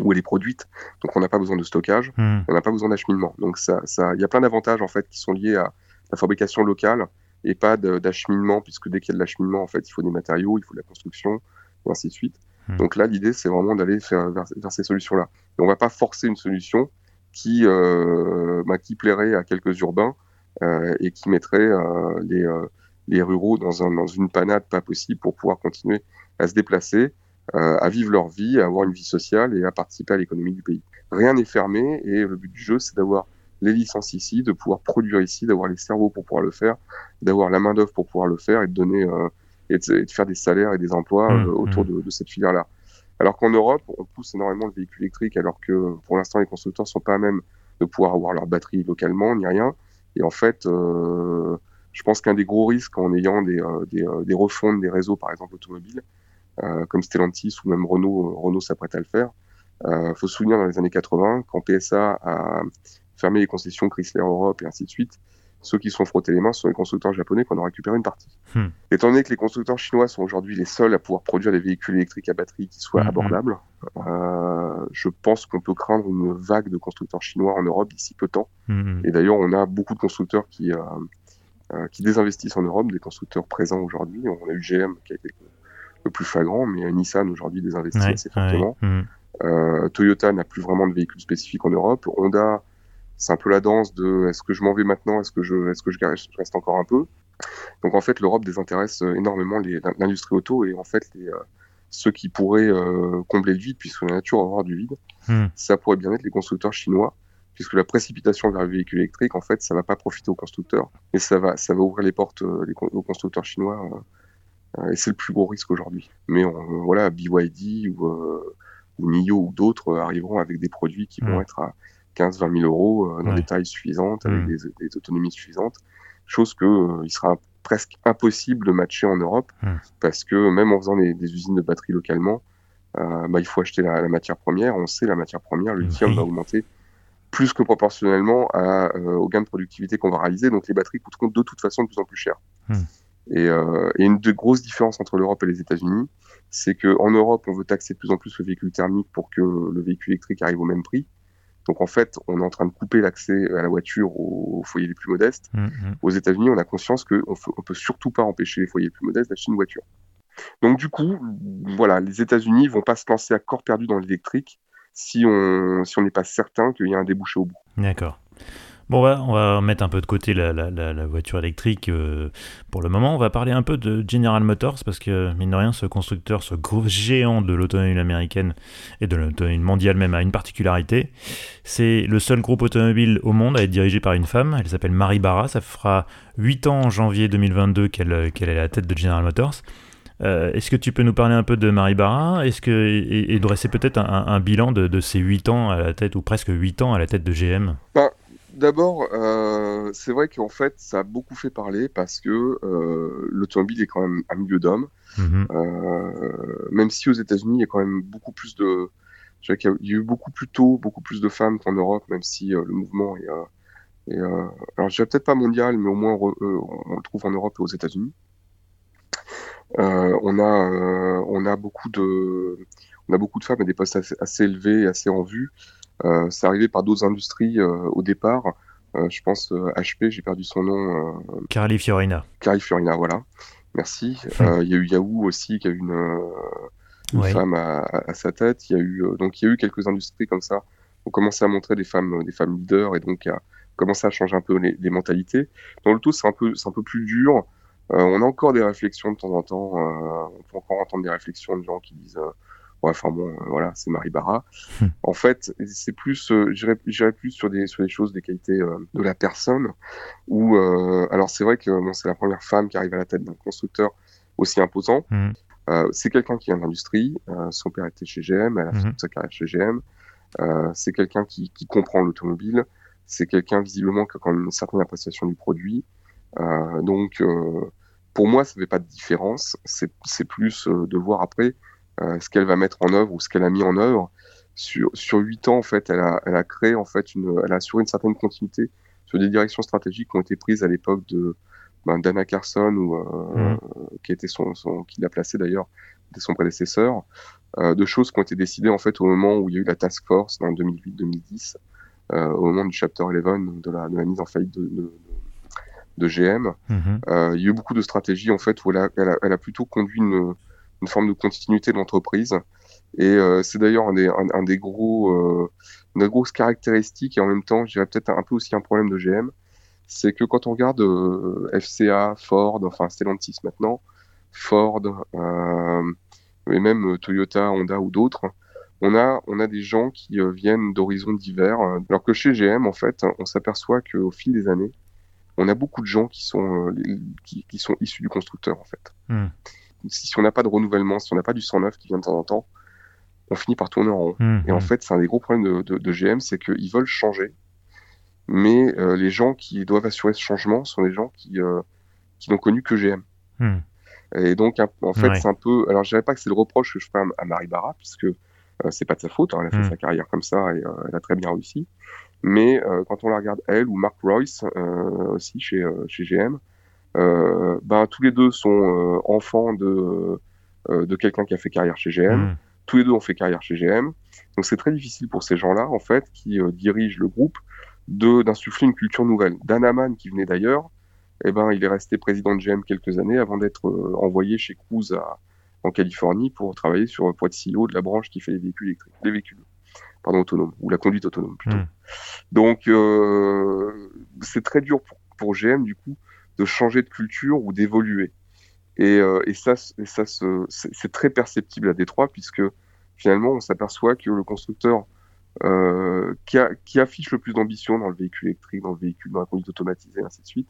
où elle est produite, donc on n'a pas besoin de stockage, hmm. on n'a pas besoin d'acheminement. Donc ça, ça, il y a plein d'avantages en fait qui sont liés à la fabrication locale et pas d'acheminement, puisque dès qu'il y a de l'acheminement, en fait, il faut des matériaux, il faut de la construction, et ainsi de suite. Hmm. Donc là, l'idée, c'est vraiment d'aller vers, vers, ces solutions-là. Et on va pas forcer une solution qui, euh, bah, qui plairait à quelques urbains euh, et qui mettrait euh, les, les ruraux dans, un, dans une panade pas possible pour pouvoir continuer à se déplacer, euh, à vivre leur vie, à avoir une vie sociale et à participer à l'économie du pays. Rien n'est fermé et le but du jeu, c'est d'avoir les licences ici, de pouvoir produire ici, d'avoir les cerveaux pour pouvoir le faire, d'avoir la main d'œuvre pour pouvoir le faire et de donner euh, et, de, faire des salaires et des emplois mmh, euh, autour mmh. de, de, cette filière-là. Alors qu'en Europe, on pousse énormément le véhicule électrique, alors que pour l'instant, les constructeurs sont pas à même de pouvoir avoir leur batterie localement ni rien. Et en fait, euh, je pense qu'un des gros risques en ayant des, euh, des, euh, des, refontes des réseaux, par exemple automobiles, euh, comme Stellantis ou même Renault, Renault s'apprête à le faire. Il faut se souvenir dans les années 80, quand PSA a fermé les concessions Chrysler Europe et ainsi de suite, ceux qui sont frottés les mains sont les constructeurs japonais qui en ont récupéré une partie. Hmm. Étant donné que les constructeurs chinois sont aujourd'hui les seuls à pouvoir produire des véhicules électriques à batterie qui soient hmm, abordables, euh, je pense qu'on peut craindre une vague de constructeurs chinois en Europe d'ici peu de temps. Hmm, et d'ailleurs, on a beaucoup de constructeurs qui, euh, qui désinvestissent en Europe, des constructeurs présents aujourd'hui. On a eu GM qui a été le plus flagrant, mais Nissan aujourd'hui désinvestit assez fortement. Euh, Toyota n'a plus vraiment de véhicules spécifiques en Europe. Honda, c'est un peu la danse de est-ce que je m'en vais maintenant, est-ce que je, est-ce que je, reste encore un peu? Donc en fait, l'Europe désintéresse énormément l'industrie auto et en fait les, euh, ceux qui pourraient euh, combler le vide, puisque la nature avoir du vide, mm. ça pourrait bien être les constructeurs chinois puisque la précipitation vers le véhicule électrique, en fait, ça va pas profiter aux constructeurs, et ça va, ça va ouvrir les portes euh, aux constructeurs chinois, euh, euh, et c'est le plus gros risque aujourd'hui. Mais voilà, BYD ou, ou NIO ou d'autres arriveront avec des produits qui vont mm. être à 15-20 000 euros dans des tailles suffisantes, avec mm. des, autonomies suffisantes, chose que il sera presque impossible de matcher en Europe, mm. parce que même en faisant des, usines de batteries localement, bah, il faut acheter la, matière première. On sait la matière première, le lithium va augmenter plus que proportionnellement à, euh, au gain de productivité qu'on va réaliser. Donc les batteries coûteront de toute façon de plus en plus cher. Hmm. Et, euh, et, une de grosses différences entre l'Europe et les États-Unis, c'est qu'en Europe, on veut taxer de plus en plus le véhicule thermique pour que le véhicule électrique arrive au même prix. Donc en fait, on est en train de couper l'accès à la voiture aux, foyers les plus modestes. Hmm, hmm. Aux États-Unis, on a conscience qu'on ne peut surtout pas empêcher les foyers les plus modestes d'acheter une voiture. Donc du coup, voilà, les États-Unis vont pas se lancer à corps perdu dans l'électrique si on n'est pas certain qu'il y a un débouché au bout. D'accord. Bon, on va, mettre un peu de côté la, voiture électrique euh, pour le moment. On va parler un peu de General Motors parce que, mine de rien, ce constructeur, ce gros géant de l'automobile américaine et de l'automobile mondiale même, a une particularité. C'est le seul groupe automobile au monde à être dirigé par une femme. Elle s'appelle Marie Barra. Ça fera 8 ans en janvier 2022 qu'elle qu'elle est à la tête de General Motors. Euh, est-ce que tu peux nous parler un peu de Marie Barra? Est-ce que, et, dresser peut-être un, bilan de, de, ces 8 ans à la tête, ou presque 8 ans à la tête de GM bah, D'abord, euh, c'est vrai qu'en fait, ça a beaucoup fait parler parce que euh, l'automobile est quand même un milieu d'hommes. Mhm. même si aux États-Unis, il y a quand même beaucoup plus de. il y a eu beaucoup plus tôt, beaucoup plus de femmes qu'en Europe, même si le mouvement est. est alors, je dirais peut-être pas mondial, mais au moins on, on le trouve en Europe et aux États-Unis. Euh, on a euh, on a beaucoup de on a beaucoup de femmes à des postes assez, élevés, assez en vue. Euh, c'est arrivé par d'autres industries au départ. je pense HP, j'ai perdu son nom. Carly Fiorina. Carly Fiorina, voilà. Merci. Il y a eu Yahoo aussi qui a eu une, femme à, sa tête. Il y a eu donc il y a eu quelques industries comme ça. On commençait à montrer des femmes des femmes leaders et donc à commencer à changer un peu les, les mentalités. Dans le tout, c'est un peu c'est un peu plus dur on a encore des réflexions de temps en temps. on peut encore entendre des réflexions de gens qui disent enfin bon, voilà, c'est Marie Barra. Hmm. En fait, c'est plus, euh, j'irais plus sur des sur des choses, des qualités de la personne. Ou alors c'est vrai que bon, c'est la première femme qui arrive à la tête d'un constructeur aussi imposant. Hmm. c'est quelqu'un qui vient de l'industrie. son père était chez GM, elle a fait hmm. toute sa carrière chez GM. c'est quelqu'un qui, qui comprend l'automobile. C'est quelqu'un visiblement qui a quand même une certaine appréciation du produit. Euh, donc, euh, pour moi, ça ne fait pas de différence. C'est plus euh, de voir après ce qu'elle va mettre en œuvre ou ce qu'elle a mis en œuvre. Sur, sur 8 ans, en fait, elle a, elle a créé, en fait, une, elle a assuré une certaine continuité sur des directions stratégiques qui ont été prises à l'époque de ben, d'Anna Carson ou mmh. qui était son, son qui l'a placé d'ailleurs, de son prédécesseur, de choses qui ont été décidées en fait au moment où il y a eu la task force en 2008-2010, au moment du chapter 11 de la, de la mise en faillite de, de, de GM. Mhm. Euh, il y a eu beaucoup de stratégies en fait où elle a, elle a, plutôt conduit une, une, forme de continuité de l'entreprise. Et euh, c'est d'ailleurs un des, un, des gros, euh, une des grosses caractéristiques et en même temps, je dirais peut-être un peu aussi un problème de GM, c'est que quand on regarde FCA, Ford, enfin Stellantis maintenant, Ford, et même Toyota, Honda ou d'autres, on a, on a des gens qui viennent d'horizons divers, alors que chez GM, en fait, on s'aperçoit qu'au fil des années, on a beaucoup de gens qui sont, euh, qui, sont issus du constructeur, en fait. Hmm. Si, on n'a pas de renouvellement, si on n'a pas du 109 qui vient de temps en temps, on finit par tourner en rond. Hmm, et en hmm. fait, c'est un des gros problèmes de, GM, c'est qu'ils veulent changer, mais euh, les gens qui doivent assurer ce changement sont des gens qui, euh, qui n'ont connu que GM. Et donc, en fait, c'est un peu. Alors, je dirais pas que c'est le reproche que je ferais à, Marie Barra, puisque c'est pas de sa faute. Hein, elle a fait sa carrière comme ça et elle a très bien réussi. Mais euh, quand on la regarde, elle ou Mark Royce, euh, aussi chez, euh, chez GM, ben, tous les deux sont enfants de, de quelqu'un qui a fait carrière chez GM. Hmm. Tous les deux ont fait carrière chez GM. Donc c'est très difficile pour ces gens-là, en fait, qui dirigent le groupe, d'insuffler une culture nouvelle. Dan qui venait d'ailleurs, eh ben, il est resté président de GM quelques années avant d'être envoyé chez Cruise à, en Californie pour travailler sur pour être CEO de la branche qui fait les véhicules électriques, les véhicules pardon, autonomes ou la conduite autonome plutôt. Hmm. Donc, euh, c'est très dur pour, GM, du coup, de changer de culture ou d'évoluer. Et, euh, ça, ça c'est très perceptible à Détroit, puisque finalement, on s'aperçoit que le constructeur euh, qui, affiche le plus d'ambition dans le véhicule électrique, dans le véhicule, dans la conduite automatisée, ainsi de suite,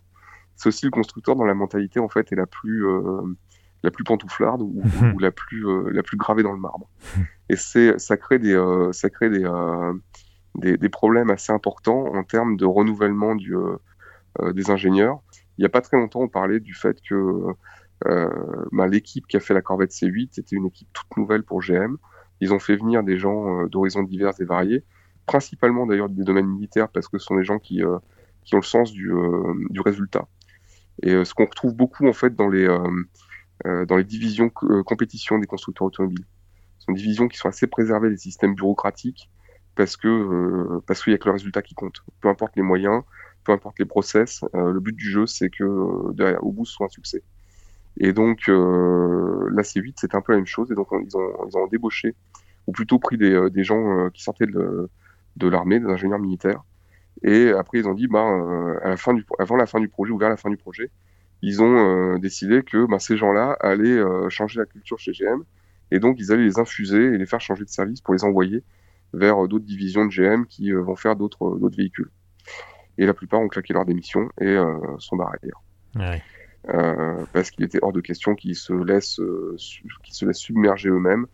c'est aussi le constructeur dont la mentalité, en fait, est la plus, la plus pantouflarde ou, la, plus, la plus gravée dans le marbre. Et ça crée des, ça crée des, des, problèmes assez importants en termes de renouvellement du, euh, euh, des ingénieurs. Il n'y a pas très longtemps, on parlait du fait que euh, bah, l'équipe qui a fait la Corvette C8 était une équipe toute nouvelle pour GM. Ils ont fait venir des gens d'horizons divers et variés, principalement d'ailleurs des domaines militaires, parce que ce sont des gens qui, qui ont le sens du, du résultat. Et ce qu'on retrouve beaucoup en fait dans les, dans les divisions compétition des constructeurs automobiles. Ce sont des divisions qui sont assez préservées des systèmes bureaucratiques parce que euh, parce qu'il y a que le résultat qui compte. Peu importe les moyens, peu importe les process, euh, le but du jeu c'est que euh, derrière, au bout ce soit un succès. Et donc la C8 c'est un peu la même chose et donc ils ont ils ont débauché ou plutôt pris des, des gens qui sortaient de, de l'armée, des ingénieurs militaires. Et après ils ont dit bah à la fin du avant la fin du projet ou vers la fin du projet, ils ont décidé que bah, ces gens-là allaient changer la culture chez GM et donc ils allaient les infuser et les faire changer de service pour les envoyer vers d'autres divisions de GM qui euh, vont faire d'autres véhicules. Et la plupart ont claqué leur démission et euh, sont barrés euh, parce qu'il était hors de question qu'ils se laissent, qu'ils se laissent submerger eux-mêmes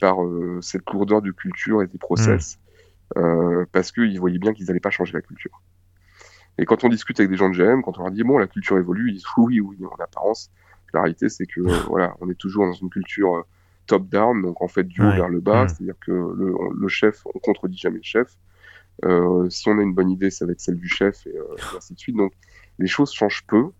par cette lourdeur de culture et des process, mm. parce qu'ils voyaient bien qu'ils n'allaient pas changer la culture. Et quand on discute avec des gens de GM, quand on leur dit bon la culture évolue, ils disent oui oui en apparence. La réalité c'est que voilà on est toujours dans une culture top-down, donc en fait du haut vers le bas, c'est-à-dire que le, chef, on contredit jamais le chef. Euh, si on a une bonne idée, ça va être celle du chef et, euh, ainsi de suite. Donc les choses changent peu.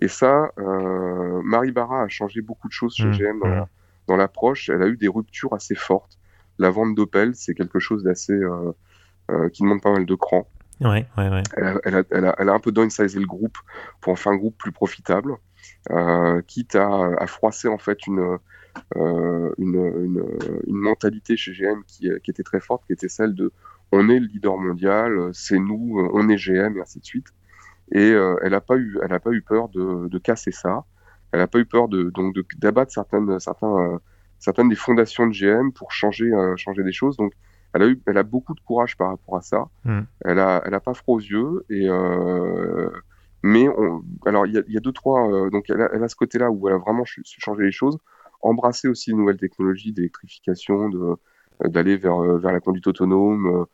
Et ça, euh, Marie Barra a changé beaucoup de choses chez mmh, GM mmh. dans, l'approche. Elle a eu des ruptures assez fortes. La vente d'Opel, c'est quelque chose d'assez qui demande pas mal de cran. Elle, a, un peu downsizé le groupe pour en faire un groupe plus profitable, quitte à, froisser en fait une, euh, une, une, mentalité chez GM qui, qui, était très forte, qui était celle de on est le leader mondial, c'est nous, on est GM et ainsi de suite. Et euh, elle n'a pas eu, pas eu peur de, de casser ça. elle n'a pas eu peur de donc d'abattre certaines certains certaines des fondations de GM pour changer changer des choses. Donc elle a eu elle a beaucoup de courage par rapport à ça. Mm. Elle a elle a pas froid aux yeux et mais on, alors il y a, y a, deux trois donc elle a, elle a ce côté là où elle a vraiment changé les choses embrasser aussi de nouvelles technologies d'électrification, de, d'aller vers, vers la conduite autonome,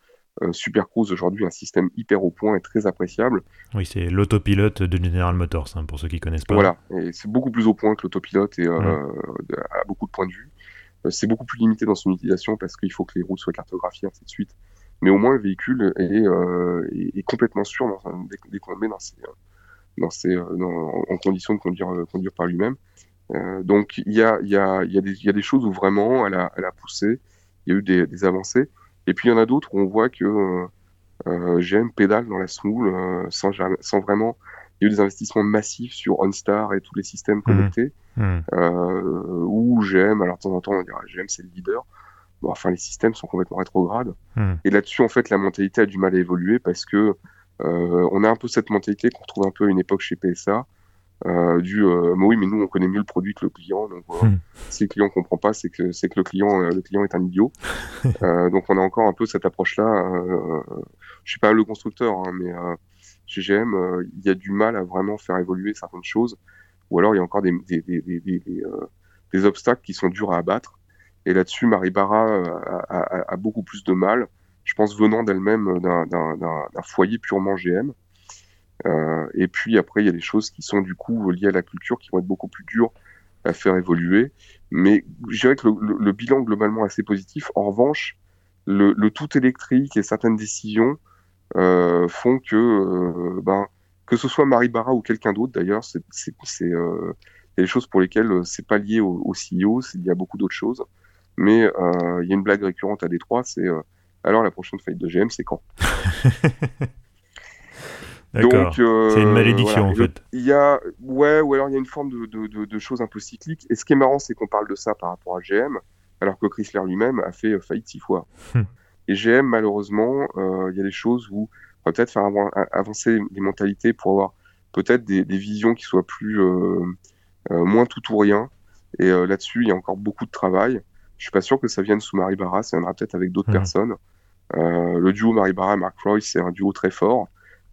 euh, Super Cruise aujourd'hui un système hyper au point et très appréciable. Oui, c'est l'autopilote de General Motors, hein, pour ceux qui connaissent pas. Voilà, et c'est beaucoup plus au point que l'autopilote et euh, à beaucoup de points de vue. Euh, c'est beaucoup plus limité dans son utilisation parce qu'il faut que les routes soient cartographiées, ainsi de suite. Mais au moins, le véhicule est, est, complètement sûr dès, qu'on le met dans ses, dans ses, en condition de conduire, conduire par lui-même. donc, il y a, y, a, y, a y a des choses où vraiment elle a, elle a poussé, il y a eu des, des avancées. Et puis il y en a d'autres où on voit que euh, euh GM pédale dans la smoule euh, sans, sans vraiment. Il y a eu des investissements massifs sur OnStar et tous les systèmes mmh. connectés. Mmh. Euh, où GM, alors de temps en temps on dirait GM c'est le leader. Bon, enfin les systèmes sont complètement rétrogrades. Mmh. Et là-dessus en fait la mentalité a du mal à évoluer parce que euh, on a un peu cette mentalité qu'on retrouve un peu à une époque chez PSA euh, du euh, mais oui mais nous on connaît mieux le produit que le client donc hmm. si le client comprend pas c'est que c'est que le client euh, le client est un idiot euh, donc on a encore un peu cette approche là euh, je suis pas le constructeur hein, mais chez GM il y a du mal à vraiment faire évoluer certaines choses ou alors il y a encore des des obstacles qui sont durs à abattre et là-dessus Maribara a, a, a, beaucoup plus de mal je pense venant d'elle-même d'un foyer purement GM euh, et puis après, il y a des choses qui sont du coup liées à la culture qui vont être beaucoup plus dures à faire évoluer. Mais je dirais que le, bilan globalement assez positif. En revanche, le, tout électrique et certaines décisions euh, font que, euh, ben, que ce soit Marie Barra ou quelqu'un d'autre d'ailleurs, c'est euh, des choses pour lesquelles euh, c'est pas lié au, au CEO, il y a beaucoup d'autres choses. Mais euh, il y a une blague récurrente à Détroit, c'est alors la prochaine faillite de GM, c'est quand? Donc, euh, c'est une malédiction en fait. Il y a, ouais, ou alors il y a une forme de, de, de, choses un peu cycliques. Et ce qui est marrant, c'est qu'on parle de ça par rapport à GM, alors que Chrysler lui-même a fait euh, faillite six fois. Et GM, malheureusement, euh, il y a des choses où on va peut-être faire avancer les mentalités pour avoir peut-être des, des, visions qui soient plus euh, euh moins tout ou rien. Et là-dessus, il y a encore beaucoup de travail. Je suis pas sûr que ça vienne sous Marie Barra, ça viendra peut-être avec d'autres hmm. personnes. le duo Marie Barra et Mark Roy, c'est un duo très fort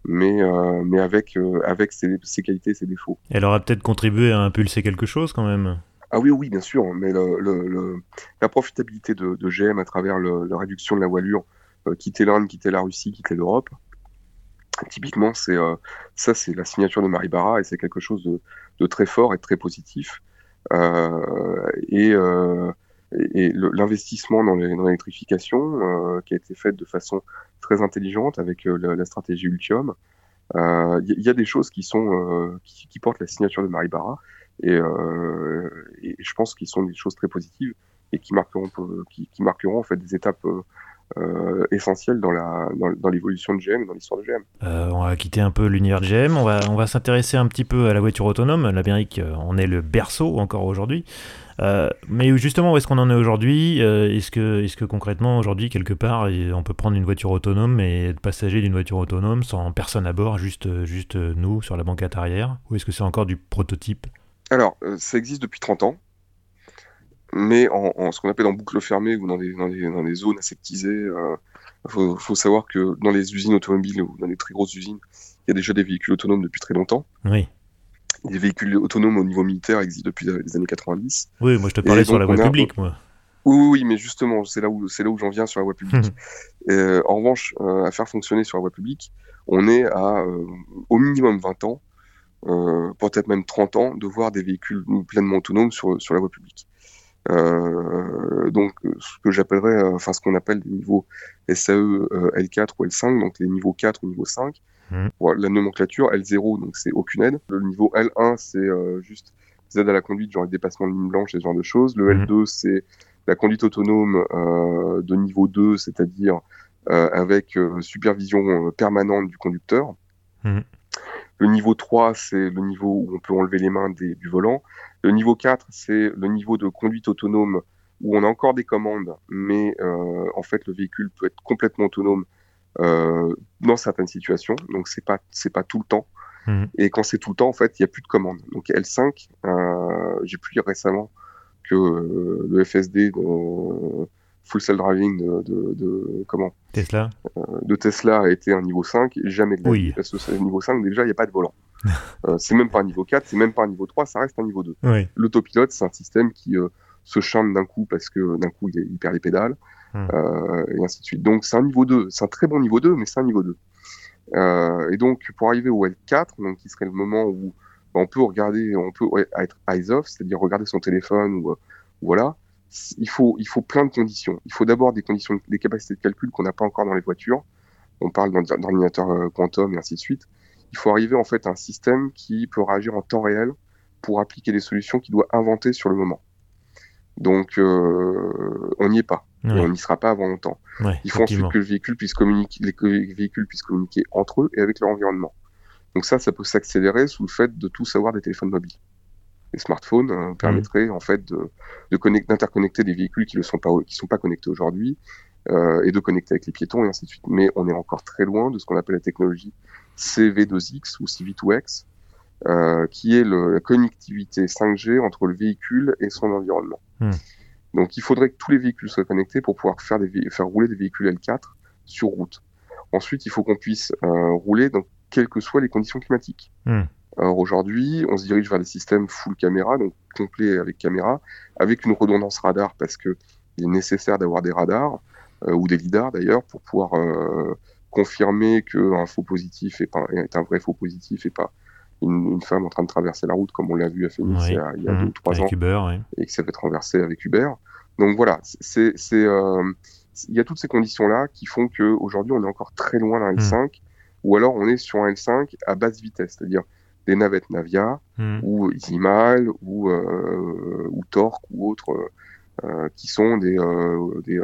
mais, euh, mais avec, euh, avec ses, ses, qualités et ses défauts. Elle aura peut-être contribué à impulser quelque chose quand même ah oui, oui, bien sûr, mais la profitabilité de, GM à travers la réduction de la voilure, euh, quitter l'Inde, quitter la Russie, quitter l'Europe, typiquement, c'est euh, ça, c'est la signature de Marie Barra et c'est quelque chose de, très fort et de très positif. Euh, et, l'investissement dans l'électrification qui a été fait de façon très intelligente avec la, stratégie Ultium. Il y, a des choses qui sont qui, portent la signature de Marie Barra et, et je pense qu'ils sont des choses très positives et qui marqueront qui, marqueront en fait des étapes euh, essentiel dans l'évolution de GM, dans l'histoire de GM. Euh, on va quitter un peu l'univers de GM, on va s'intéresser un petit peu à la voiture autonome. L'Amérique, on est le berceau encore aujourd'hui. Euh, mais justement, où est-ce qu'on en est aujourd'hui? Est-ce que, est que concrètement, aujourd'hui, quelque part, on peut prendre une voiture autonome et être passager d'une voiture autonome sans personne à bord, juste, juste nous sur la banquette arrière? Ou est-ce que c'est encore du prototype? Alors, ça existe depuis 30 ans mais en, en, ce qu'on appelle en boucle fermée ou dans des, dans des, dans des zones aseptisées. Il euh, faut, faut, savoir que dans les usines automobiles ou dans les très grosses usines, il y a déjà des véhicules autonomes depuis très longtemps. Oui. Les véhicules autonomes au niveau militaire existent depuis les années 90. Oui, moi je te parlais sur la voie publique, moi. Oui, oui, mais justement, c'est là où c'est là où j'en viens sur la voie publique. euh, en revanche, euh, à faire fonctionner sur la voie publique, on est à euh, au minimum 20 ans, euh, peut-être même 30 ans, de voir des véhicules pleinement autonomes sur sur la voie publique. Euh, donc ce que j'appellerais, euh, enfin ce qu'on appelle des niveaux SAE euh, L4 ou L5, donc les niveaux 4 ou niveau 5. Mmh. la nomenclature L0, donc c'est aucune aide. Le niveau L1, c'est juste des aides à la conduite, genre le dépassement de ligne blanche et ce genre de choses. Le mmh. L2, c'est la conduite autonome euh, de niveau 2, c'est-à-dire euh, avec euh, supervision permanente du conducteur. Mmh. Le niveau 3, c'est le niveau où on peut enlever les mains des, du volant. Le niveau 4, c'est le niveau de conduite autonome où on a encore des commandes, mais euh, en fait le véhicule peut être complètement autonome euh, dans certaines situations. Donc c'est pas c'est pas tout le temps. Mhm. Et quand c'est tout le temps, en fait, il n'y a plus de commande. Donc L5, euh, j'ai pu lire récemment que le FSD Full Self Driving de, de, comment? Tesla euh, de Tesla a été un niveau 5, jamais de la oui. parce que niveau 5 déjà il n'y a pas de volant. c'est même pas un niveau 4, c'est même pas un niveau 3, ça reste un niveau 2. Oui. L'autopilote, c'est un système qui se chante d'un coup parce que d'un coup il, perd les pédales, hmm. et ainsi de suite. Donc c'est un niveau 2, c'est un très bon niveau 2, mais c'est un niveau 2. Euh, et donc, pour arriver au L4, donc qui serait le moment où on peut regarder, on peut être eyes off, c'est-à-dire regarder son téléphone ou voilà. Il faut, il faut plein de conditions. Il faut d'abord des conditions, des capacités de calcul qu'on n'a pas encore dans les voitures. On parle d'ordinateur euh, quantum et ainsi de suite. Il faut arriver en fait à un système qui peut réagir en temps réel pour appliquer des solutions qu'il doit inventer sur le moment. Donc, euh, on n'y est pas. on n'y sera pas avant longtemps. Il faut ensuite que le véhicule puisse communiquer, les véhicules puissent communiquer entre eux et avec leur environnement. Donc ça, ça peut s'accélérer sous le fait de tout savoir des téléphones mobiles. Les smartphones euh, permettraient en fait de, de d'interconnecter des véhicules qui ne sont pas qui sont pas connectés aujourd'hui euh, et de connecter avec les piétons et ainsi de suite. Mais on est encore très loin de ce qu'on appelle la technologie CV2X ou CV2X, euh, qui est le, la connectivité 5G entre le véhicule et son environnement. Hmm. Donc il faudrait que tous les véhicules soient connectés pour pouvoir faire, des, faire rouler des véhicules L4 sur route. Ensuite, il faut qu'on puisse euh, rouler dans quelles que soient les conditions climatiques. Hmm. Alors aujourd'hui, on se dirige vers des systèmes full caméra, donc complet avec caméra, avec une redondance radar parce que il est nécessaire d'avoir des radars euh, ou des lidars d'ailleurs pour pouvoir euh, confirmer qu'un faux positif est, pas, est, un vrai faux positif et pas une, femme en train de traverser la route comme on l'a vu à Phoenix il y a, mmh. deux ou trois ans et qui s'est fait renverser avec Uber. Donc voilà, c'est euh, il y a toutes ces conditions là qui font que aujourd'hui on est encore très loin d'un L5 mmh. ou alors on est sur un L5 à basse vitesse, c'est-à-dire des navettes Navia mmh. ou Zimal ou euh, ou Torque ou autres euh, qui sont des des,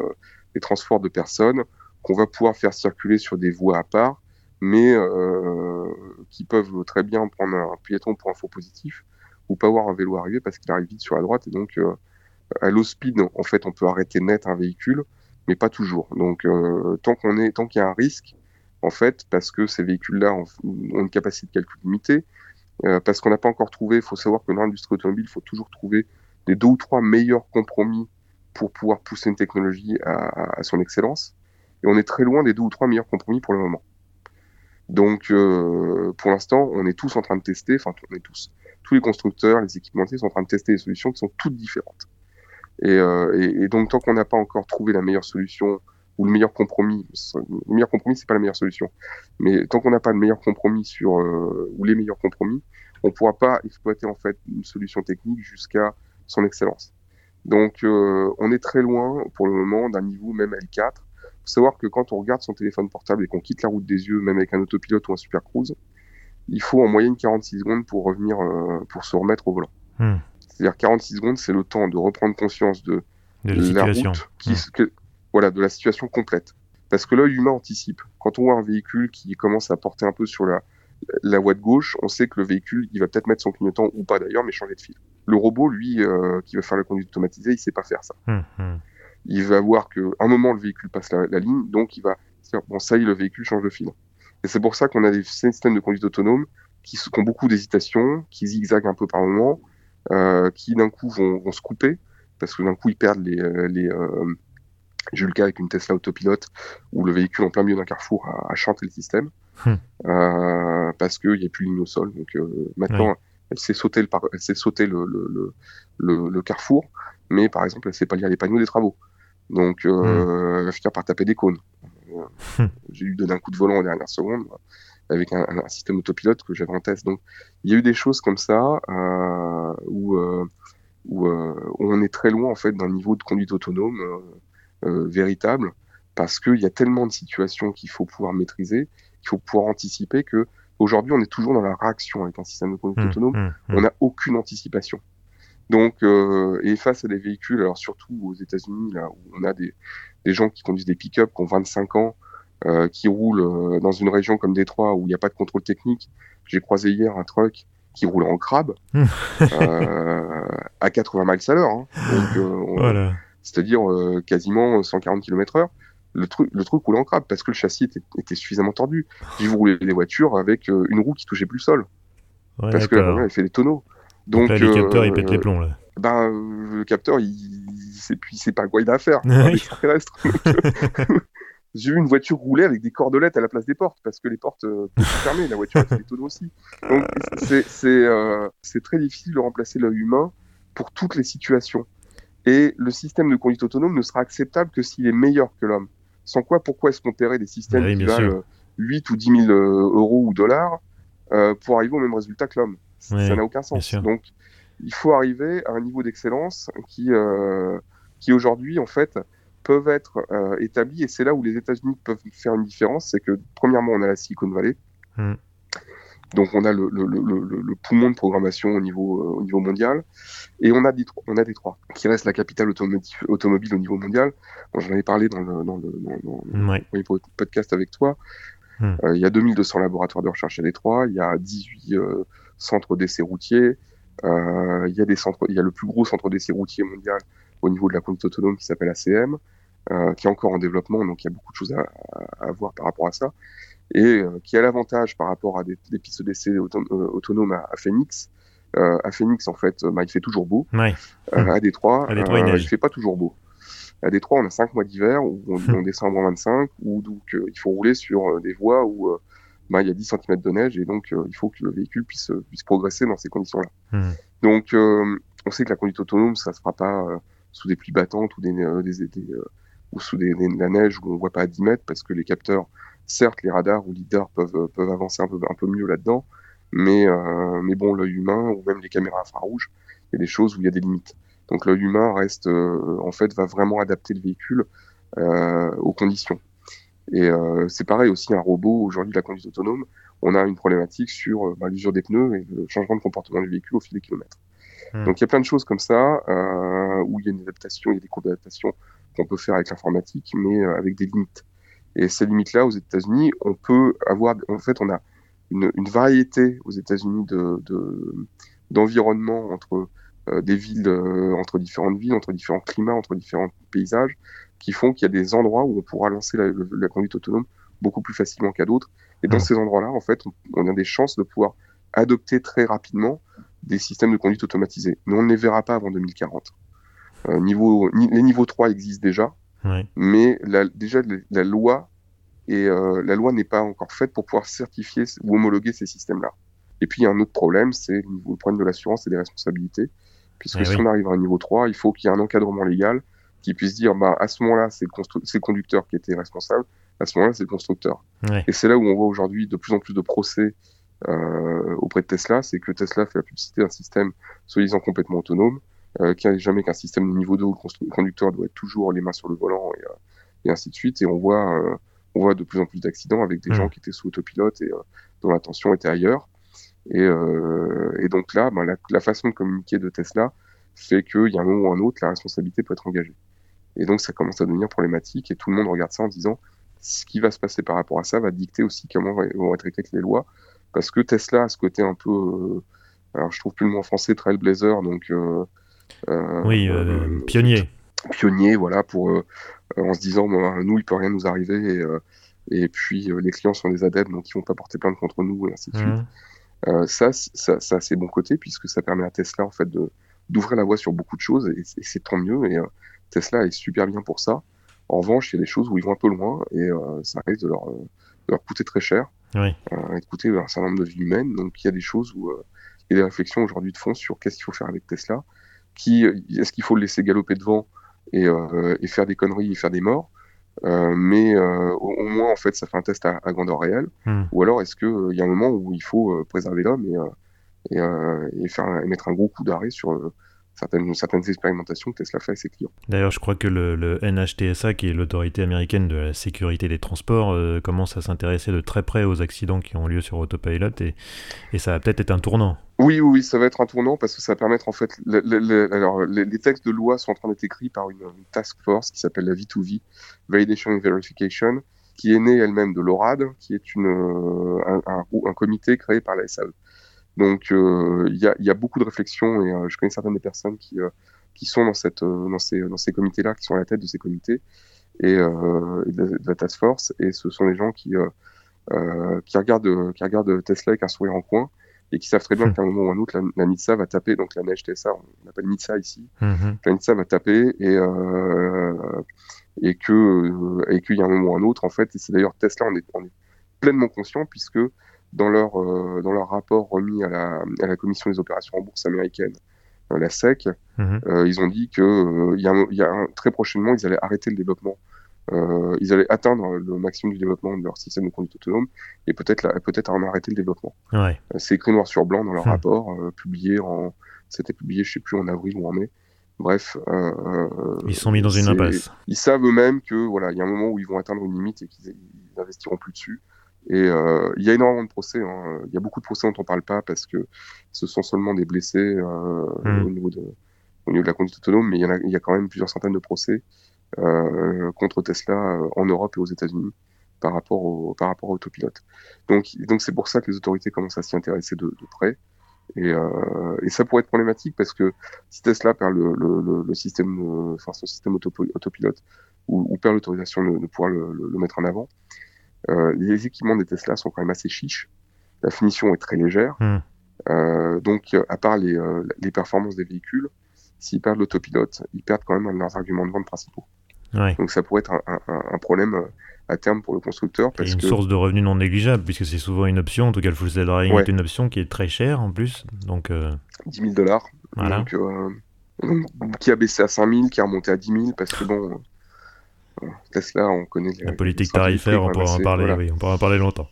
des transports de personnes qu'on va pouvoir faire circuler sur des voies à part mais euh, qui peuvent très bien prendre un piéton pour un faux positif ou pas voir un vélo arriver parce qu'il arrive vite sur la droite et donc euh, à low speed en fait on peut arrêter net un véhicule mais pas toujours donc euh, tant qu'on est tant qu'il y a un risque en fait parce que ces véhicules là ont, une capacité de calcul limitée parce qu'on n'a pas encore trouvé il faut savoir que dans l'industrie automobile il faut toujours trouver des deux ou trois meilleurs compromis pour pouvoir pousser une technologie à, son excellence. Et on est très loin des deux ou trois meilleurs compromis pour le moment. Donc, euh, pour l'instant, on est tous en train de tester, enfin, on est tous, tous les constructeurs, les équipementiers sont en train de tester des solutions qui sont toutes différentes. Et, euh, donc, tant qu'on n'a pas encore trouvé la meilleure solution ou le meilleur compromis, le meilleur compromis, c'est pas la meilleure solution, mais tant qu'on n'a pas le meilleur compromis sur euh, ou les meilleurs compromis, on pourra pas exploiter en fait une solution technique jusqu'à son excellence. Donc, euh, on est très loin pour le moment d'un niveau même L4 faut savoir que quand on regarde son téléphone portable et qu'on quitte la route des yeux, même avec un autopilote ou un super cruise, il faut en moyenne 46 secondes pour revenir, euh, pour se remettre au volant. Hmm. C'est-à-dire 46 secondes, c'est le temps de reprendre conscience de, la, route, qui, hmm. Voilà, de la situation complète. Parce que l'œil humain anticipe. Quand on voit un véhicule qui commence à porter un peu sur la, la voie de gauche, on sait que le véhicule, il va peut-être mettre son clignotant ou pas d'ailleurs, mais changer de fil. Le robot, lui, euh, qui va faire la conduite automatisée, il sait pas faire ça. Hmm, il va voir qu'à un moment le véhicule passe la, ligne, donc il va dire bon ça y est le véhicule change de fil. Et c'est pour ça qu'on a des systèmes de conduite autonome qui, ont beaucoup d'hésitation, qui zigzaguent un peu par moment, euh, qui d'un coup vont, vont, se couper parce que d'un coup ils perdent les, euh, les euh, j'ai eu le cas avec une Tesla autopilote où le véhicule en plein milieu d'un carrefour a, a, chanté le système hmm. euh, parce qu'il n'y a plus de ligne au sol. Donc euh, maintenant, elle s'est sauté, le, elle s'est sauté le, le, le, le, carrefour, mais par exemple, elle sait pas lire les panneaux des travaux. Donc, euh, hmm. elle va finir par taper des cônes. Hmm. J'ai eu donné un coup de volant en dernière seconde avec un, un, système autopilote que j'avais en test. Donc, il y a eu des choses comme ça euh, où, euh, où, euh, où, on est très loin en fait d'un niveau de conduite autonome euh, véritable parce qu'il y a tellement de situations qu'il faut pouvoir maîtriser, qu'il faut pouvoir anticiper que aujourd'hui on est toujours dans la réaction avec un système de conduite hmm. autonome. On n'a aucune anticipation. Donc, euh, et face à des véhicules, alors surtout aux États-Unis, là où on a des, des gens qui conduisent des pick-up qui ont 25 ans, euh, qui roulent euh, dans une région comme Détroit où il n'y a pas de contrôle technique. J'ai croisé hier un truck qui roule en crabe euh, à 80 miles à l'heure. Hein. Donc, euh, voilà. C'est-à-dire quasiment 140 km/h. le truc, le truc roulait en crabe parce que le châssis était, suffisamment tordu. Puis vous roulez des voitures avec euh, une roue qui touchait plus le sol. parce que la elle fait des tonneaux. Donc, là, les capteurs, ils pètent les plombs, là. Ben, le capteur, il, il sait pas quoi il a à faire. extraterrestre. J'ai vu une voiture rouler avec des cordelettes à la place des portes parce que les portes euh, sont fermées, la voiture des tonneaux aussi. Donc euh, c'est très difficile de remplacer l'œil humain pour toutes les situations. Et le système de conduite autonome ne sera acceptable que s'il est meilleur que l'homme. Sans quoi, pourquoi est-ce qu'on paierait des systèmes qui valent 8 ou 10 000 euh, euros ou dollars pour arriver au même résultat que l'homme? Ça n'a aucun sens. Donc il faut arriver à un niveau d'excellence qui, qui aujourd'hui, en fait, peuvent être euh, établis, et c'est là où les États-Unis peuvent faire une différence, c'est que premièrement, on a la Silicon Valley, hmm. Donc on a le, le, le, le, poumon de programmation au niveau, euh, au niveau mondial, et on a, on a Détroit, qui reste la capitale automobile au niveau mondial. J'en avais parlé dans le, dans le, dans, podcast avec toi. Hmm. Euh, il y a 2200 laboratoires de recherche à Détroit, il y a 18 centres d'essais routiers, il y a des centres, il y a le plus gros centre d'essais routiers mondial au niveau de la conduite autonome qui s'appelle ACM, euh, qui est encore en développement, donc il y a beaucoup de choses à, à, voir par rapport à ça, et euh, qui a l'avantage par rapport à des, des pistes d'essai euh, autonomes à, Phoenix. à Phoenix, en fait, bah, il fait toujours beau. Ouais. à Détroit, il, ne fait pas toujours beau. À Détroit, on a 5 mois d'hiver où on, on, descend en 25, où donc il faut rouler sur des voies où bah, il y a 10 cm de neige et donc il faut que le véhicule puisse, puisse progresser dans ces conditions-là. Hmm. Donc on sait que la conduite autonome, ça se fera pas sous des pluies battantes ou des, euh, des, euh, ou sous des, de la neige où on voit pas à 10 mètres parce que les capteurs, certes, les radars ou lidars peuvent, euh, peuvent avancer un peu, un peu mieux là-dedans, mais, mais bon, l'œil humain ou même les caméras infrarouges, il y a des choses où il y a des limites. Donc l'œil humain reste, en fait, va vraiment adapter le véhicule euh, aux conditions. Et euh, c'est pareil aussi, un robot, aujourd'hui, la conduite autonome, on a une problématique sur bah, l'usure des pneus et le changement de comportement du véhicule au fil des kilomètres. Hmm. Donc il y a plein de choses comme ça euh, où il y a une adaptation, il y a des cours d'adaptation qu'on peut faire avec l'informatique, mais euh, avec des limites. Et ces limites-là, aux États-Unis, on peut avoir, en fait, on a une, une variété aux États-Unis de, d'environnement entre euh, des villes, euh, entre différentes villes, entre différents climats, entre différents paysages, qui font qu'il y a des endroits où on pourra lancer la, la conduite autonome beaucoup plus facilement qu'à d'autres. Et dans hmm. ces endroits-là, en fait, on, on, a des chances de pouvoir adopter très rapidement des systèmes de conduite automatisés. Mais on ne les verra pas avant 2040. Euh, niveau, les niveaux 3 existent déjà, mais la, déjà la loi et euh, la loi n'est pas encore faite pour pouvoir certifier ou homologuer ces systèmes-là. Et puis il y a un autre problème, c'est le problème de l'assurance et des responsabilités, puisque eh si on arrive à un niveau 3, il faut qu'il y ait un encadrement légal qui puisse dire, bah à ce moment-là, c'est le, le, conducteur qui était responsable, à ce moment-là, c'est le constructeur. Et c'est là où on voit aujourd'hui de plus en plus de procès euh, auprès de Tesla, c'est que Tesla fait la publicité d'un système soi-disant complètement autonome, euh, qui n'a jamais qu'un système de niveau 2 où le conducteur doit être toujours les mains sur le volant et, euh, et ainsi de suite. Et on voit, euh, on voit de plus en plus d'accidents avec des mmh. gens qui étaient sous autopilote et dont l'attention était ailleurs. Et, et donc là, ben, la, la, façon de communiquer de Tesla fait qu'il y a un moment ou un autre, la responsabilité peut être engagée. Et donc ça commence à devenir problématique et tout le monde regarde ça en disant ce qui va se passer par rapport à ça va dicter aussi comment vont être écrites les lois parce que Tesla a ce côté un peu, euh, alors je trouve plus le mot français, trailblazer, donc euh, oui, pionnier. Pionnier, voilà, pour en se disant, nous, il peut rien nous arriver, et, et puis les clients sont des adeptes, donc ils vont pas porter plainte contre nous, et ainsi de suite. Mmh. ça, ça, ça a ses bons côtés, puisque ça permet à Tesla, en fait, de d'ouvrir la voie sur beaucoup de choses, et, c'est tant mieux, et Tesla est super bien pour ça. En revanche, il y a des choses où ils vont un peu loin, et ça risque de leur, de leur coûter très cher. Oui. Euh, écouter un certain nombre de vies humaines. Donc il y a des choses où euh, il y a des réflexions aujourd'hui de fond sur qu'est-ce qu'il faut faire avec Tesla. Qui euh, est-ce qu'il faut le laisser galoper devant et, et, faire des conneries et faire des morts mais au, moins en fait ça fait un test à, grandeur réelle. Hmm. Ou alors est-ce qu'il y a un moment où il faut préserver l'homme et, et, et, faire et mettre un gros coup d'arrêt sur certaines, certaines expérimentations que Tesla fait avec ses clients. D'ailleurs, je crois que le, NHTSA, qui est l'autorité américaine de la sécurité des transports, euh, commence à s'intéresser de très près aux accidents qui ont lieu sur autopilot et, et ça va peut-être être un tournant. Oui, oui, ça va être un tournant parce que ça va permettre en fait. alors, les, textes de loi sont en train d'être écrits par une, task force qui s'appelle la V2V, Validation and Verification, qui est née elle-même de l'ORAD, qui est une, euh, un, un, un, comité créé par la SAE. Donc euh, il y a, y, a, beaucoup de réflexions et euh, je connais certaines des personnes qui, euh, qui sont dans, cette, dans ces, dans ces comités-là, qui sont à la tête de ces comités. et, de, la, task force, et ce sont les gens qui qui regardent qui regardent Tesla avec un sourire en coin et qui savent très bien hmm. qu'à un moment ou à un autre, la, la, NITSA va taper, donc la neige TSA, on appelle NITSA ici, hmm. la NITSA va taper et, euh, et que et qu'il y a un moment ou un autre, en fait, et c'est d'ailleurs Tesla, on est, on est pleinement conscient puisque dans leur, euh, dans leur rapport remis à la, à la Commission des opérations en bourse américaine, euh, la SEC, mhm. euh, ils ont dit que y a, y a très prochainement, ils allaient arrêter le développement. ils allaient atteindre le maximum du développement de leur système de conduite autonome et peut-être peut-être en arrêter le développement. Ouais. C'est écrit noir sur blanc dans leur hmm. rapport, publié en, c'était publié, je sais plus en avril ou en mai. Bref, ils sont mis dans une impasse. Ils savent eux-mêmes que voilà, il y a un moment où ils vont atteindre une limite et qu'ils n'investiront plus dessus. Et euh, il y a énormément de procès. Hein. Il y a beaucoup de procès dont on ne parle pas parce que ce sont seulement des blessés euh, hmm. au, niveau de, au niveau de la conduite autonome, mais il y, en a, il y a quand même plusieurs centaines de procès euh, contre Tesla euh, en Europe et aux États-Unis par rapport au par rapport au autopilote. Donc donc c'est pour ça que les autorités commencent à s'y intéresser de, de près. Et, euh, et, ça pourrait être problématique parce que si Tesla perd le, le, le système, enfin son système autopilote ou, ou perd l'autorisation de, de, pouvoir le, le, mettre en avant, euh, les équipements des Tesla sont quand même assez chiches. La finition est très légère. Hmm. Euh, donc, à part les, euh, les performances des véhicules, s'ils perdent l'autopilote, ils perdent quand même leurs arguments de vente principaux. Ouais. Donc ça pourrait être un, un, un, problème à terme pour le constructeur. Parce une source de revenus non négligeable, puisque c'est souvent une option, en tout cas le full self-driving est une option qui est très chère en plus. Donc, euh... 10 000 dollars. Voilà. Donc, euh, qui a baissé à 5 000, qui a remonté à 10 000, parce que bon, Tesla, on connaît la politique tarifaire, on pourra en parler, oui, on pourra en parler longtemps.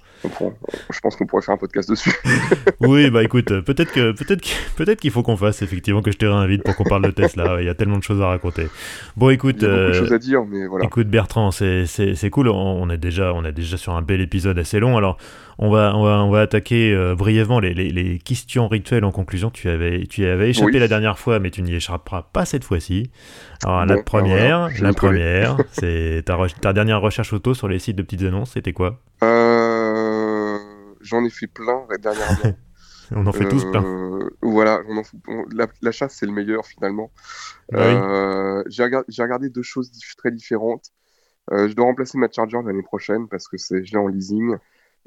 Je pense qu'on pourrait faire un podcast dessus. oui, bah écoute, peut-être que peut-être peut-être qu'il faut qu'on fasse effectivement que je te réinvite pour qu'on parle de Tesla. Il y a tellement de choses à raconter. Bon, écoute, il y a beaucoup de euh, choses à dire, mais voilà. Écoute, Bertrand, c'est cool. On est déjà on est déjà sur un bel épisode assez long. Alors, on va, on va, on va attaquer euh, brièvement les, les, les, questions rituelles en conclusion. Tu avais, tu avais échappé la dernière fois, mais tu n'y échapperas pas cette fois-ci. Alors, la première, la première, c'est ta, ta, dernière recherche auto sur les sites de petites annonces, c'était quoi? Euh, J'en ai fait plein dernièrement. on en fait tous plein. Euh, voilà, on en la, la, chasse, c'est le meilleur finalement. Bah euh, J'ai regardé, regardé, deux choses très différentes. Euh, je dois remplacer ma Charger l'année prochaine parce que c'est je l'ai en leasing.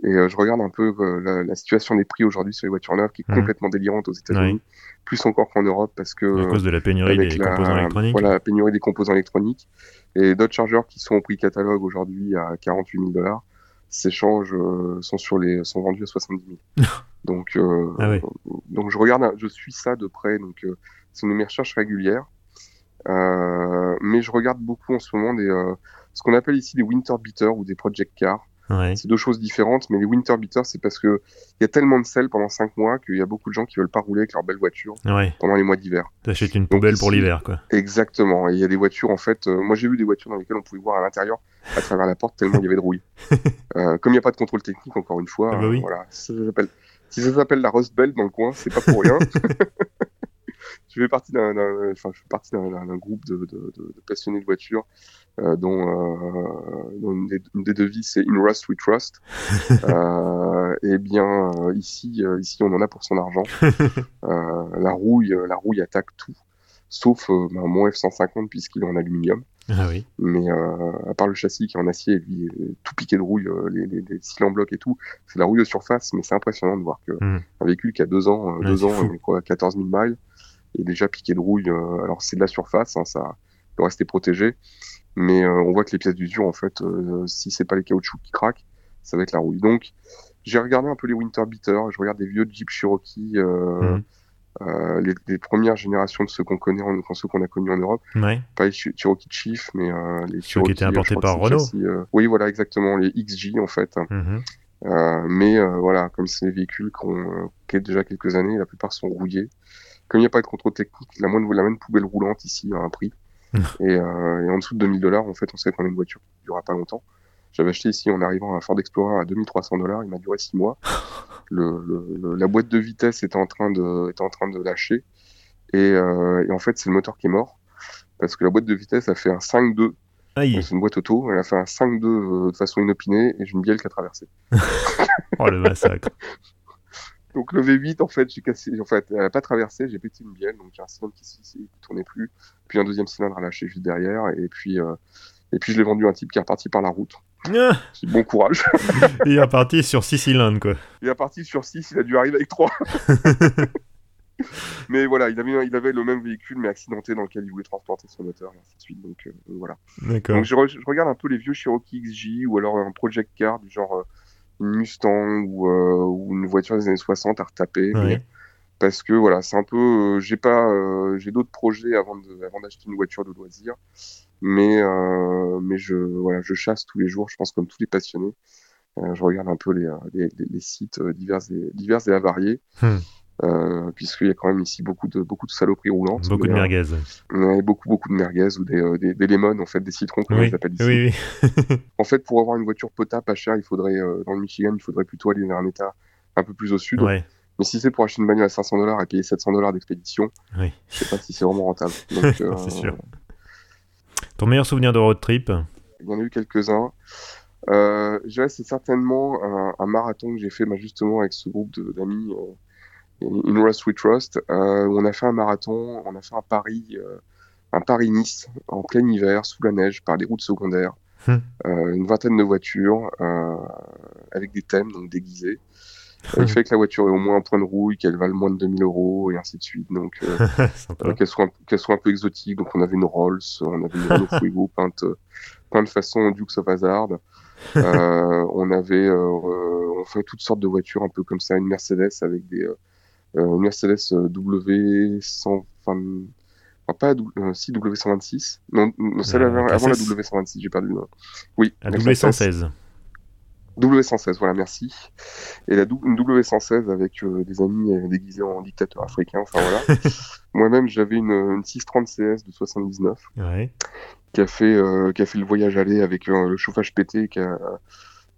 Et je regarde un peu la, la, situation des prix aujourd'hui sur les voitures neuves qui est mmh. complètement délirante aux États-Unis, plus encore qu'en Europe parce que à cause de la pénurie des composants électroniques. Voilà, la pénurie des composants électroniques et d'autres chargeurs qui sont au prix catalogue aujourd'hui à 48 000 dollars s'échangent euh, sont sur les sont vendus à 70 000. donc euh, ah oui. donc je regarde, je suis ça de près. Donc euh, c'est une de mes recherches régulières. mais je regarde beaucoup en ce moment des ce qu'on appelle ici des winter beaters ou des project cars. Ouais. C'est deux choses différentes, mais les winter beaters, c'est parce que il y a tellement de sel pendant 5 mois qu'il y a beaucoup de gens qui veulent pas rouler avec leur belle voiture ouais. pendant les mois d'hiver. T'achètes une poubelle pour l'hiver, quoi. Exactement. Et il y a des voitures, en fait, euh, moi j'ai vu des voitures dans lesquelles on pouvait voir à l'intérieur, à travers la porte, tellement il y avait de rouille. euh, comme il n'y a pas de contrôle technique, encore une fois, ah bah oui. euh, voilà. Ça s'appelle, si ça s'appelle la Rust Belt dans le coin, c'est pas pour rien. je fais partie d'un, enfin, je fais partie d'un groupe de, de, de, de, passionnés de voitures euh, dont, euh, dont une, des, une, des, devises c'est In Rust We Trust. euh, et bien euh, ici, ici on en a pour son argent. la rouille, la rouille attaque tout, sauf ben, mon F150 puisqu'il est en aluminium. Ah oui. Mais à part le châssis qui est en acier, lui, tout piqué de rouille, les, les, les cils en bloc et tout, c'est la rouille de surface, mais c'est impressionnant de voir que mm. un véhicule qui a deux ans, ouais, deux ans, quoi, 14 000 miles, est déjà piqué de rouille. alors c'est de la surface, hein, ça doit rester protégé, mais euh, on voit que les pièces d'usure, en fait, euh, si c'est pas les caoutchoucs qui craquent, ça va être la rouille. Donc, j'ai regardé un peu les Winter Beaters, je regarde des vieux Jeep Cherokee, euh, mmh. euh, les, les, premières générations de ceux qu'on connaît, en, ceux qu'on a connus en Europe. Ouais. Pas les Cherokee Chief, mais euh, les ceux Cherokee, qui étaient importés par Renault. Euh, oui, voilà, exactement, les XJ en fait. Mmh. mais voilà, comme c'est des véhicules qui ont déjà quelques années, la plupart sont rouillés. Comme il n'y a pas de contrôle technique, la moindre la même poubelle roulante ici a un prix. et, euh, et, en dessous de 2000 dollars, en fait, on sait qu'on a une voiture qui ne durera pas longtemps. J'avais acheté ici en arrivant à Ford Explorer à 2300 dollars, il m'a duré 6 mois. Le, le, la boîte de vitesse était en train de, était en train de lâcher. Et, euh, et en fait, c'est le moteur qui est mort. Parce que la boîte de vitesse a fait un 5-2. C'est une boîte auto, elle a fait un 5-2 euh, de façon inopinée et j'ai une bielle qui a traversé. oh le massacre. Donc le V8, en fait, j'ai cassé, en fait, elle n'a pas traversé, j'ai pété une bielle, donc j'ai un cylindre qui ne tournait plus, puis un deuxième cylindre à lâcher juste derrière, et puis euh, Et puis je l'ai vendu à un type qui est reparti par la route. Ah. bon courage. il est reparti sur 6 cylindres, quoi. Il est reparti sur 6, il a dû arriver avec 3. mais voilà, il avait, il avait le même véhicule, mais accidenté dans lequel il voulait transporter son moteur, et ainsi de suite. Donc euh, voilà. Donc je, regarde un peu les vieux Cherokee XJ ou alors un Project Car du genre euh, une Mustang ou, euh, ou, une voiture des années 60 à retaper. parce que voilà, c'est un peu, j'ai pas, j'ai d'autres projets avant de, avant d'acheter une voiture de loisir, mais mais je voilà, je chasse tous les jours, je pense comme tous les passionnés. je regarde un peu les, les, les sites divers et divers et variés. Hmm. Euh, puisqu'il y a quand même ici beaucoup de, beaucoup de saloperies roulantes. Beaucoup de merguez. beaucoup, beaucoup de merguez ou des, euh, des, des lemons, en fait, des citrons, comme on les appelle ici. Oui, oui. en fait, pour avoir une voiture potable pas chère, il faudrait, euh, dans le Michigan, il faudrait plutôt aller dans un état un peu plus au sud. Ouais. Mais si c'est pour acheter une bagnole à 500 dollars et payer 700 dollars d'expédition, oui. je sais pas si c'est vraiment rentable. c'est sûr. Ton meilleur souvenir de road trip Il y en a eu quelques-uns. Euh, je dirais c'est certainement un, un, marathon que j'ai fait bah, justement avec ce groupe d'amis In Rust We Trust, euh, où on a fait un marathon, on a fait un Paris, euh, un Paris-Nice en plein hiver, sous la neige, par des routes secondaires. Hmm. Euh, une vingtaine de voitures avec des thèmes, donc déguisés. Il fait que la voiture ait au moins un point de rouille, qu'elle vale moins de 2000 euros et ainsi de suite. Donc, qu'elle soit, qu'elle soit un peu exotique. Donc, on avait une Rolls, on avait une Renault Fuego peinte, peinte façon Dukes of Hazzard. on avait, on fait toutes sortes de voitures un peu comme ça, une Mercedes avec des, euh, Mercedes euh, W120, enfin, pas euh, si W126, non, celle avant, la W126, j'ai perdu le nom. Oui, la W116. W116, voilà, merci. Et la une W116 avec des amis déguisés en dictateurs africains, enfin voilà. Moi-même, j'avais une, une, 630 CS de 79 ouais. qui, a fait, qui a fait le voyage aller avec le chauffage pété, qui a,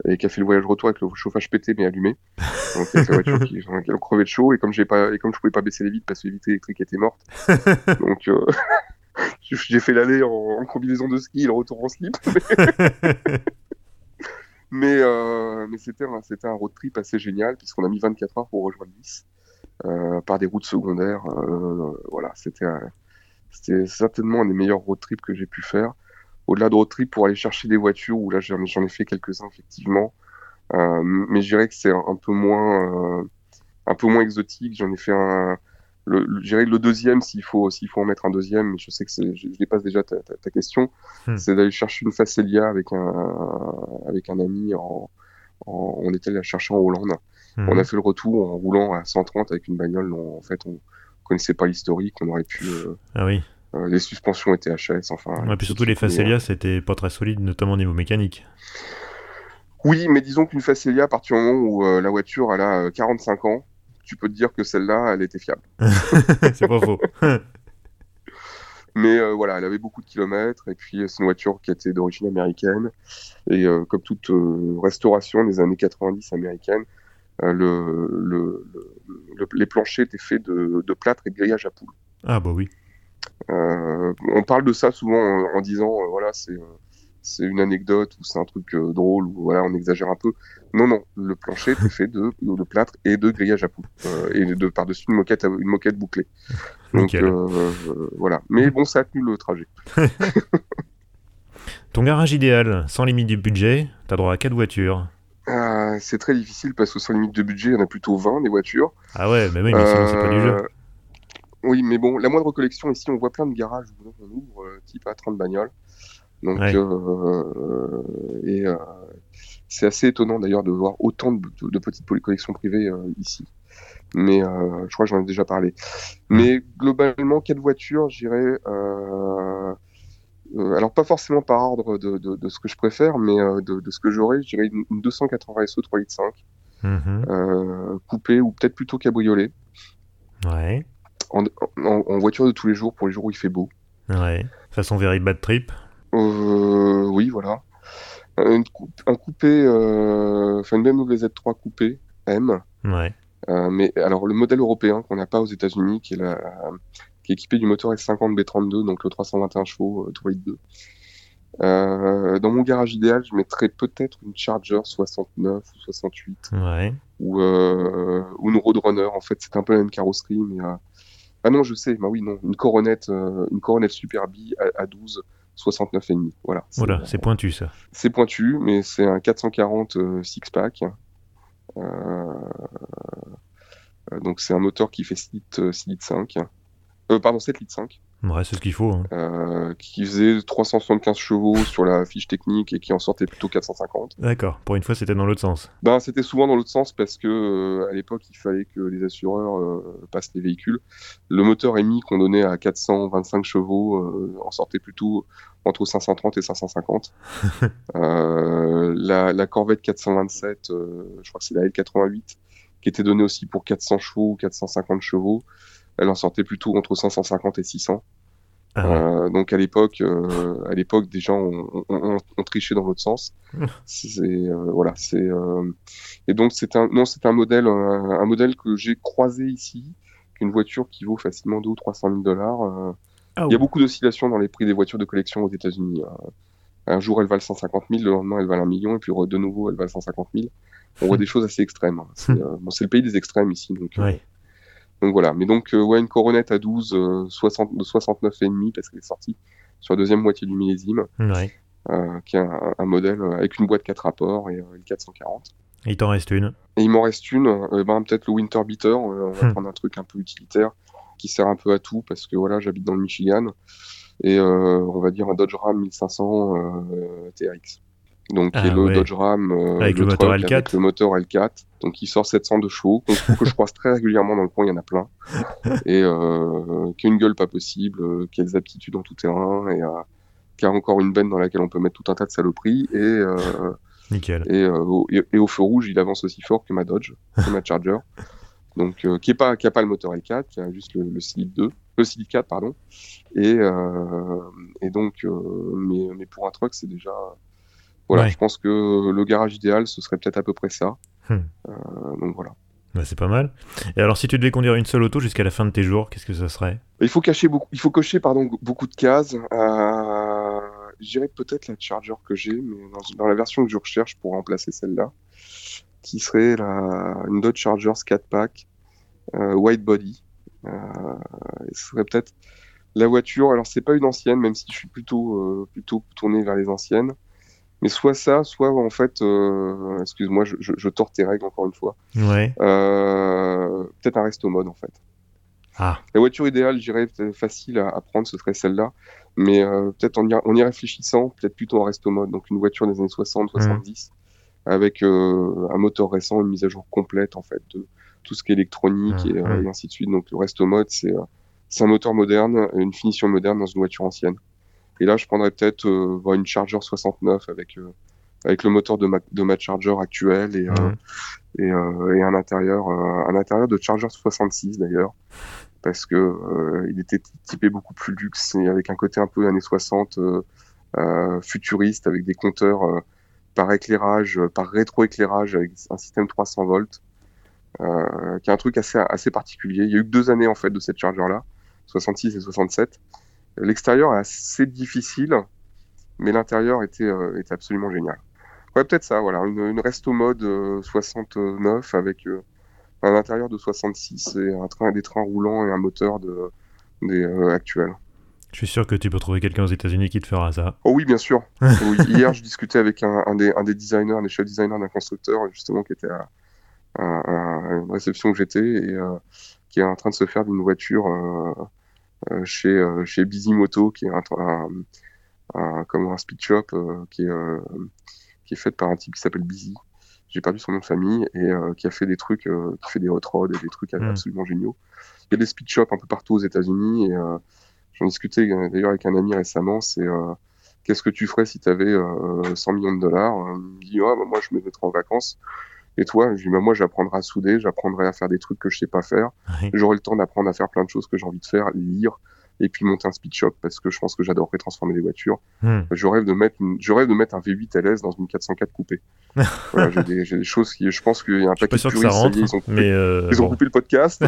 et qui a fait le voyage retour avec le chauffage pété mais allumé. Donc c'est la voiture qui, crevé de chaud et comme j'ai pas et comme je pouvais pas baisser les vitres parce que les vitres électriques étaient mortes, donc euh, j'ai fait l'aller en, combinaison de ski et le retour en slip. mais euh, mais c'était un c'était un road trip assez génial puisqu'on a mis 24 heures pour rejoindre Nice euh, par des routes secondaires. Voilà, c'était c'était certainement un des meilleurs road trips que j'ai pu faire au-delà de road trip pour aller chercher des voitures, où là j'en ai fait quelques-uns effectivement, euh, mais je dirais que c'est un, peu moins, euh, un peu moins exotique. J'en ai fait un, le, je dirais le deuxième s'il faut, s'il faut en mettre un deuxième, mais je sais que je, je dépasse déjà ta, ta, question. Hmm. C'est d'aller chercher une Facelia avec un, avec un ami en, on était allé la chercher en Hollande. Hmm. On a fait le retour en roulant à 130 avec une bagnole dont en fait on connaissait pas l'historique, on aurait pu. Euh, ah oui. Euh, les suspensions étaient HS, enfin. Et puis surtout les Facelia, c'était pas très solide, notamment au niveau mécanique. Oui, mais disons qu'une Facelia, à partir du moment où euh, la voiture elle a 45 euh, ans, tu peux te dire que celle-là, elle était fiable. c'est pas faux. mais voilà, elle avait beaucoup de kilomètres, et puis c'est une voiture qui était d'origine américaine, et comme toute restauration des années 90 américaines, le, le, les planchers étaient faits de, de plâtre et de grillage à poules. Ah bah oui. Euh, on parle de ça souvent en, disant, euh, voilà, c'est euh, c'est une anecdote ou c'est un truc drôle ou voilà on exagère un peu. Non non, le plancher est fait de, de plâtre et de grillage à poules et de par dessus une moquette une moquette bouclée. Donc voilà. Mais bon ça a tenu le trajet. Ton garage idéal, sans limite de budget, t'as droit à quatre voitures. c'est très difficile parce que sans limite de budget, il y en a plutôt 20 des voitures. Ah ouais, mais oui, mais sinon c'est pas du jeu. Oui, mais bon, la moindre collection ici, on voit plein de garages où on ouvre euh, type à 30 bagnoles. Donc, euh, et euh, c'est assez étonnant d'ailleurs de voir autant de, de, petites collections privées ici. Mais je crois que j'en ai déjà parlé. Mais globalement, quatre voitures, j'irais. alors pas forcément par ordre de, de, ce que je préfère, mais de, ce que j'aurais, je dirais une, 280 SO 3 litres 5, mmh. coupée ou peut-être plutôt cabriolet. Ouais en, voiture de tous les jours pour les jours où il fait beau. Ouais. Façon very bad trip. Euh, oui, voilà. Un, coupé, euh, enfin une BMW Z3 coupé M. Ouais. Euh, mais alors le modèle européen qu'on n'a pas aux États-Unis, qui est qui est équipé du moteur S50 B32, donc le 321 chevaux, 3 2. dans mon garage idéal, je mettrais peut-être une Charger 69 ou 68. Ouais. Ou, ou une Roadrunner. En fait, c'est un peu la même carrosserie, mais ah non, je sais, bah oui, non, une coronette, euh, une coronette Super B à, 12, 69,5. Voilà. Voilà, c'est pointu ça. C'est pointu, mais c'est un 440 six-pack. donc c'est un moteur qui fait 6 litres, 6 litres 5. pardon, 7 litres 5. Ouais, c'est ce qu'il faut. Hein. Euh, qui faisait 375 chevaux sur la fiche technique et qui en sortait plutôt 450. D'accord. Pour une fois, c'était dans l'autre sens. Ben, c'était souvent dans l'autre sens parce que euh, à l'époque, il fallait que les assureurs euh, passent les véhicules. Le moteur émis qu'on donnait à 425 chevaux en sortait plutôt entre 530 et 550. la, la, Corvette 427, je crois que c'est la L88, qui était donnée aussi pour 400 chevaux ou 450 chevaux elle en sortait plutôt entre 550 et 600. Ah euh, donc à l'époque, euh, à l'époque, des gens ont, triché dans l'autre sens. c'est euh, voilà, c'est et donc c'est un non, c'est un modèle, un, modèle que j'ai croisé ici, une voiture qui vaut facilement 2 ou 300 000 dollars. Ah Il y a beaucoup d'oscillations dans les prix des voitures de collection aux États-Unis. Un jour, elles valent 150 000, le lendemain, elles valent un million, et puis de nouveau, elles valent 150 000. On voit des choses assez extrêmes. Hein. C'est bon, le pays des extrêmes ici, donc. Donc voilà, mais donc euh, ouais, une coronette à 12, euh, 60, 69,5 parce qu'elle est sortie sur la deuxième moitié du millésime, euh, qui est un, modèle avec une boîte 4 rapports et une 440. Et il t'en reste une. Et il m'en reste une, ben, peut-être le Winter Beater, on va hmm. prendre un truc un peu utilitaire qui sert un peu à tout parce que voilà, j'habite dans le Michigan et on va dire un Dodge Ram 1500 TRX donc qui est ah le Dodge Ram euh, avec le, moteur L4. Avec le moteur L4, donc il sort 702 chevaux, que je croise très régulièrement dans le coin, il y en a plein, et euh, qui a une gueule pas possible, euh, qui a des aptitudes en tout terrain, et qui a encore une benne dans laquelle on peut mettre tout un tas de saloperies, et Nickel. Et, au, et, au feu rouge, il avance aussi fort que ma Dodge, que ma Charger. Donc, qui est pas, qui a pas le moteur L4, qui a juste le, le 2, le Slip 4, pardon. Et, et donc, mais, mais pour un truck, c'est déjà, voilà, je pense que le garage idéal, ce serait peut-être à peu près ça. Hmm. Euh, donc voilà. c'est pas mal. Et alors, si tu devais conduire une seule auto jusqu'à la fin de tes jours, qu'est-ce que ça serait? Il faut cacher beaucoup, il faut cocher pardon beaucoup de cases. Euh, je dirais peut-être la Charger que j'ai, mais dans, la version que je recherche pour remplacer celle-là, qui serait la, une Dodge Charger 4 pack euh, white body. Euh, ce serait peut-être la voiture. Alors, c'est pas une ancienne, même si je suis plutôt plutôt tourné vers les anciennes. Mais soit ça, soit en fait, euh, excuse-moi, je, je, je, tords tes règles encore une fois. Ouais. Euh, peut-être un resto mode en fait. Ah. La voiture idéale, je dirais facile à, à, prendre, ce serait celle-là. Mais euh, peut-être en, en, y réfléchissant, peut-être plutôt un resto mode. Donc une voiture des années 60, 70, mmh. avec un moteur récent, une mise à jour complète en fait de tout ce qui est électronique mmh. et, mmh. et, ainsi de suite. Donc le resto mode, c'est un moteur moderne, une finition moderne dans une voiture ancienne. Et là, je prendrais peut-être euh, une Charger 69 avec euh, avec le moteur de ma, de ma Charger actuelle et, euh, et, et, un intérieur un intérieur de Charger 66 d'ailleurs parce que il était typé beaucoup plus luxe et avec un côté un peu années 60 futuriste avec des compteurs par éclairage par rétroéclairage avec un système 300 volts euh, qui est un truc assez assez particulier. Il y a eu deux années en fait de cette Charger là, 66 et 67. L'extérieur est assez difficile, mais l'intérieur était, euh, était absolument génial. Ouais, peut-être ça, voilà, une, une resto mode 69 euh, avec euh, un intérieur de 66 et un train, des trains roulants et un moteur de, des actuels. Je suis sûr que tu peux trouver quelqu'un aux États-Unis qui te fera ça. Oh oui, bien sûr. oui. Hier, je discutais avec un, un, des, un des designers, un des chefs designers d'un constructeur, justement, qui était à, une réception que j'étais et qui est en train de se faire d'une voiture euh, chez euh, chez Bizimoto, qui est un, un, comme un speed shop euh, qui est qui est fait par un type qui s'appelle Busy j'ai perdu son nom de famille et qui a fait des trucs, qui fait des hot rods et des trucs hmm. absolument géniaux. Il y a des speed shops un peu partout aux États-Unis et j'en discutais d'ailleurs avec un ami récemment. C'est qu'est-ce que tu ferais si tu avais 100 millions de dollars? Il me dit ah, bah, moi je me mettrais en vacances. Et toi, je dis, bah, moi, j'apprendrai à souder, j'apprendrai à faire des trucs que je sais pas faire. J'aurai le temps d'apprendre à faire plein de choses que j'ai envie de faire, lire, et puis monter un speed shop parce que je pense que j'adorerais transformer des voitures. Hmm. Je rêve de mettre, je rêve de mettre un V8 LS dans une 404 coupée. voilà, j'ai des, des, choses qui, je pense qu'il y a un paquet de puristes, ça, ils ont coupé, mais euh, ils ont coupé le podcast.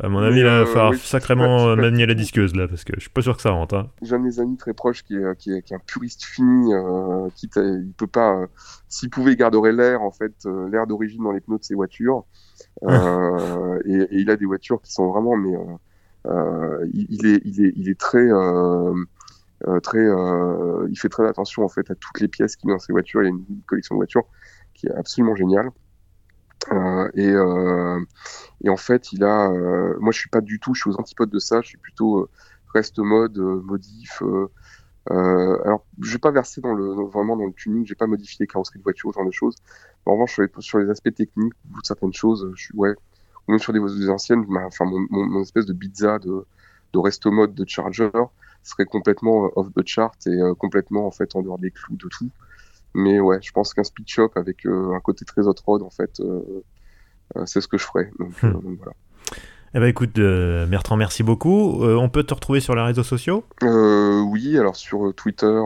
à mon avis, là, il va falloir sacrément manier la disqueuse là, parce que je suis pas sûr que ça rentre. Hein. J'ai un de mes amis très proches qui est, qui est, qui est un puriste fini, euh, qui il peut pas, euh, s'il pouvait, il garderait l'air en fait, euh, l'air d'origine dans les pneus de ses voitures. Euh, et, et, il a des voitures qui sont vraiment mais euh, il, il, est, très, euh, très, il fait très attention en fait à toutes les pièces qu'il met dans ses voitures. Il y a une collection de voitures qui est absolument géniale. et, en fait, il a, moi je suis pas du tout, je suis aux antipodes de ça. Je suis plutôt reste mode, modif. Euh, alors, je vais pas verser dans le, vraiment dans le tuning, j'ai pas modifié les carrosseries de voiture, ce genre de choses. en revanche, sur les, sur les aspects techniques ou certaines choses, je suis, ouais, ou même sur des voitures anciennes, enfin, mon, mon, espèce de pizza de, de resto mode de Charger serait complètement euh, off the chart et euh, complètement, en fait, en dehors des clous de tout. Mais ouais, je pense qu'un speed shop avec euh, un côté très hot rod, en fait, c'est ce que je ferais. Donc, hmm. donc voilà. Eh ben écoute, euh, Bertrand, merci beaucoup. Euh, on peut te retrouver sur les réseaux sociaux? Euh, Oui, alors sur Twitter,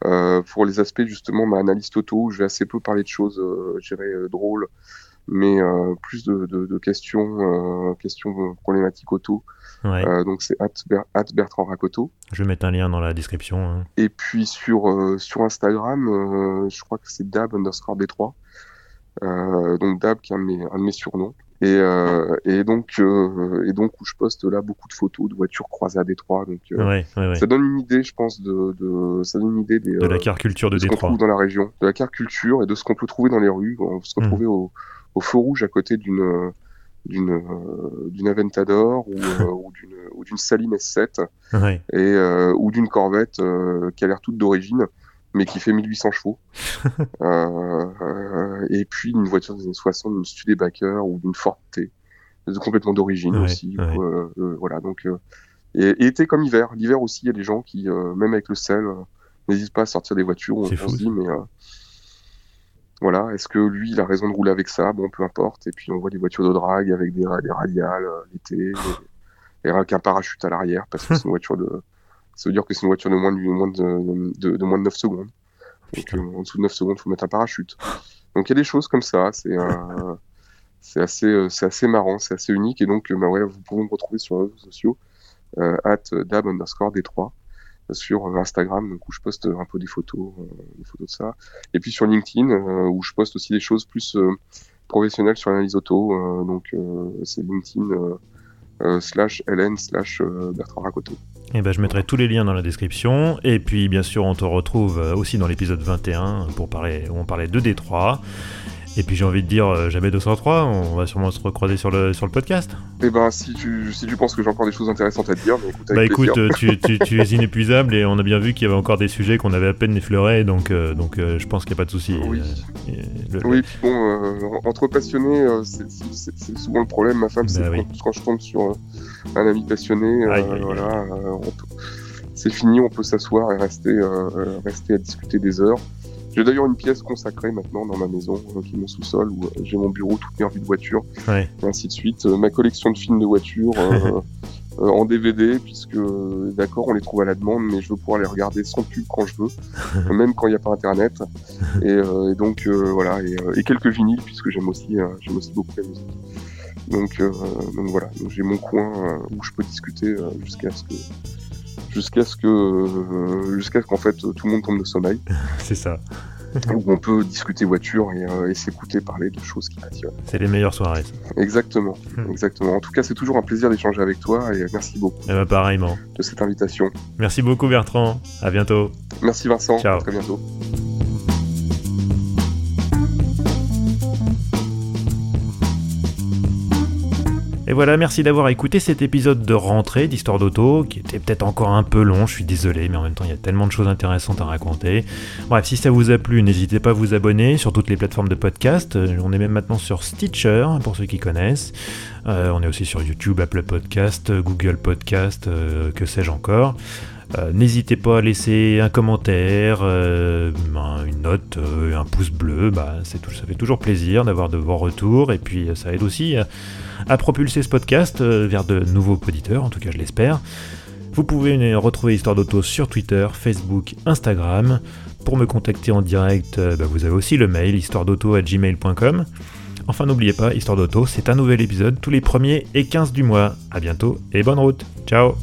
pour les aspects justement ma analyse auto, je vais assez peu parler de choses, je dirais, drôles, mais plus de, questions, questions problématiques auto. donc c'est at, Bertrand Racoto. Je vais mettre un lien dans la description. Hein. Et puis sur, sur Instagram, je crois que c'est dab underscore d3. donc dab qui est un de mes surnoms. Et, euh, et donc euh, et donc où je poste là beaucoup de photos de voitures croisées à Détroit donc euh, ça donne une idée je pense de, de ça donne une idée des, de la car culture de, de ce qu'on trouve dans la région de la car culture et de ce qu'on peut trouver dans les rues on peut se hmm. retrouver au, au feu rouge à côté d'une d'une d'une Aventador ou, ou d'une ou d'une Saline S7 et ou d'une Corvette qui a l'air toute d'origine mais qui fait 1800 chevaux. euh, et puis une voiture des années 60, une Studebaker ou d'une Ford T, complètement d'origine aussi. Euh, euh, voilà, donc euh, et, été comme hiver. L'hiver aussi, il y a des gens qui, même avec le sel, n'hésitent pas à sortir des voitures. On, se dit, mais voilà, est-ce que lui, il a raison de rouler avec ça? Bon, peu importe. Et puis on voit des voitures de drague avec des, des radiales l'été, et, avec un parachute à l'arrière parce que c'est une voiture de ça veut dire que c'est une voiture de moins de, moins de, de, moins de 9 secondes. Donc, euh, en dessous de 9 secondes, il faut mettre un parachute. Donc il y a des choses comme ça, c'est euh, c'est assez, euh, c'est assez marrant, c'est assez unique. Et donc, bah ouais, vous pouvez me retrouver sur les réseaux sociaux, at dab underscore d3 sur Instagram, où je poste un peu des photos, des photos de ça. Et puis sur LinkedIn, où je poste aussi des choses plus professionnelles sur l'analyse auto. donc c'est LinkedIn slash LN slash Bertrand Racoto. Et eh ben, je mettrai tous les liens dans la description. Et puis, bien sûr, on te retrouve euh, aussi dans l'épisode 21 pour parler, où on parlait de Détroit. Et puis j'ai envie de dire, euh, jamais 203, on va sûrement se recroiser sur le, sur le podcast. Eh ben, si tu, si tu penses que j'ai encore des choses intéressantes à te dire, mais écoute, Bah écoute, euh, tu, tu, tu, es inépuisable et on a bien vu qu'il y avait encore des sujets qu'on avait à peine effleurés, donc, donc je pense qu'il n'y a pas de souci. Oui, oui puis bon, entre passionnés, c'est souvent le problème. Ma femme, bah c'est quand, je tombe sur un ami passionné, voilà, c'est fini, on peut s'asseoir et rester, rester à discuter des heures. J'ai d'ailleurs une pièce consacrée maintenant dans ma maison, euh, qui est mon sous-sol, où euh, j'ai mon bureau, toutes mes revues de voitures, et ainsi de suite. Euh, ma collection de films de voitures en DVD, puisque d'accord, on les trouve à la demande, mais je veux pouvoir les regarder sans pub quand je veux, même quand il n'y a pas Internet. Et, donc voilà, et, quelques vinyles, puisque j'aime aussi, j'aime aussi beaucoup la musique. Donc, donc voilà, j'ai mon coin où je peux discuter jusqu'à ce que jusqu'à ce que euh, jusqu'à ce qu'en fait tout le monde tombe de sommeil. C'est ça. où on peut discuter voiture euh, et, s'écouter parler de choses qui passionnent. C'est les meilleures soirées. Exactement, hmm. exactement. En tout cas, c'est toujours un plaisir d'échanger avec toi et merci beaucoup. Eh ben, pareillement. De cette invitation. Merci beaucoup Bertrand. À bientôt. Merci Vincent. Ciao. À très bientôt. Et voilà, merci d'avoir écouté cet épisode de rentrée d'Histoire d'Auto, qui était peut-être encore un peu long, je suis désolé, mais en même temps il y a tellement de choses intéressantes à raconter. Bref, si ça vous a plu, n'hésitez pas à vous abonner sur toutes les plateformes de podcast. On est même maintenant sur Stitcher, pour ceux qui connaissent. Euh, on est aussi sur YouTube, Apple Podcast, Google Podcast, euh, que sais-je encore. N'hésitez pas à laisser un commentaire, une note, un pouce bleu, bah, tout, ça fait toujours plaisir d'avoir de vos retours et puis ça aide aussi à propulser ce podcast euh, vers de nouveaux auditeurs, en tout cas je l'espère. Vous pouvez retrouver Histoire d'Auto sur Twitter, Facebook, Instagram. Pour me contacter en direct, euh, bah, vous avez aussi le mail histoiredauto.gmail.com. Enfin n'oubliez pas, Histoire d'Auto, c'est un nouvel épisode tous les premiers et 15 du mois. A bientôt et bonne route. Ciao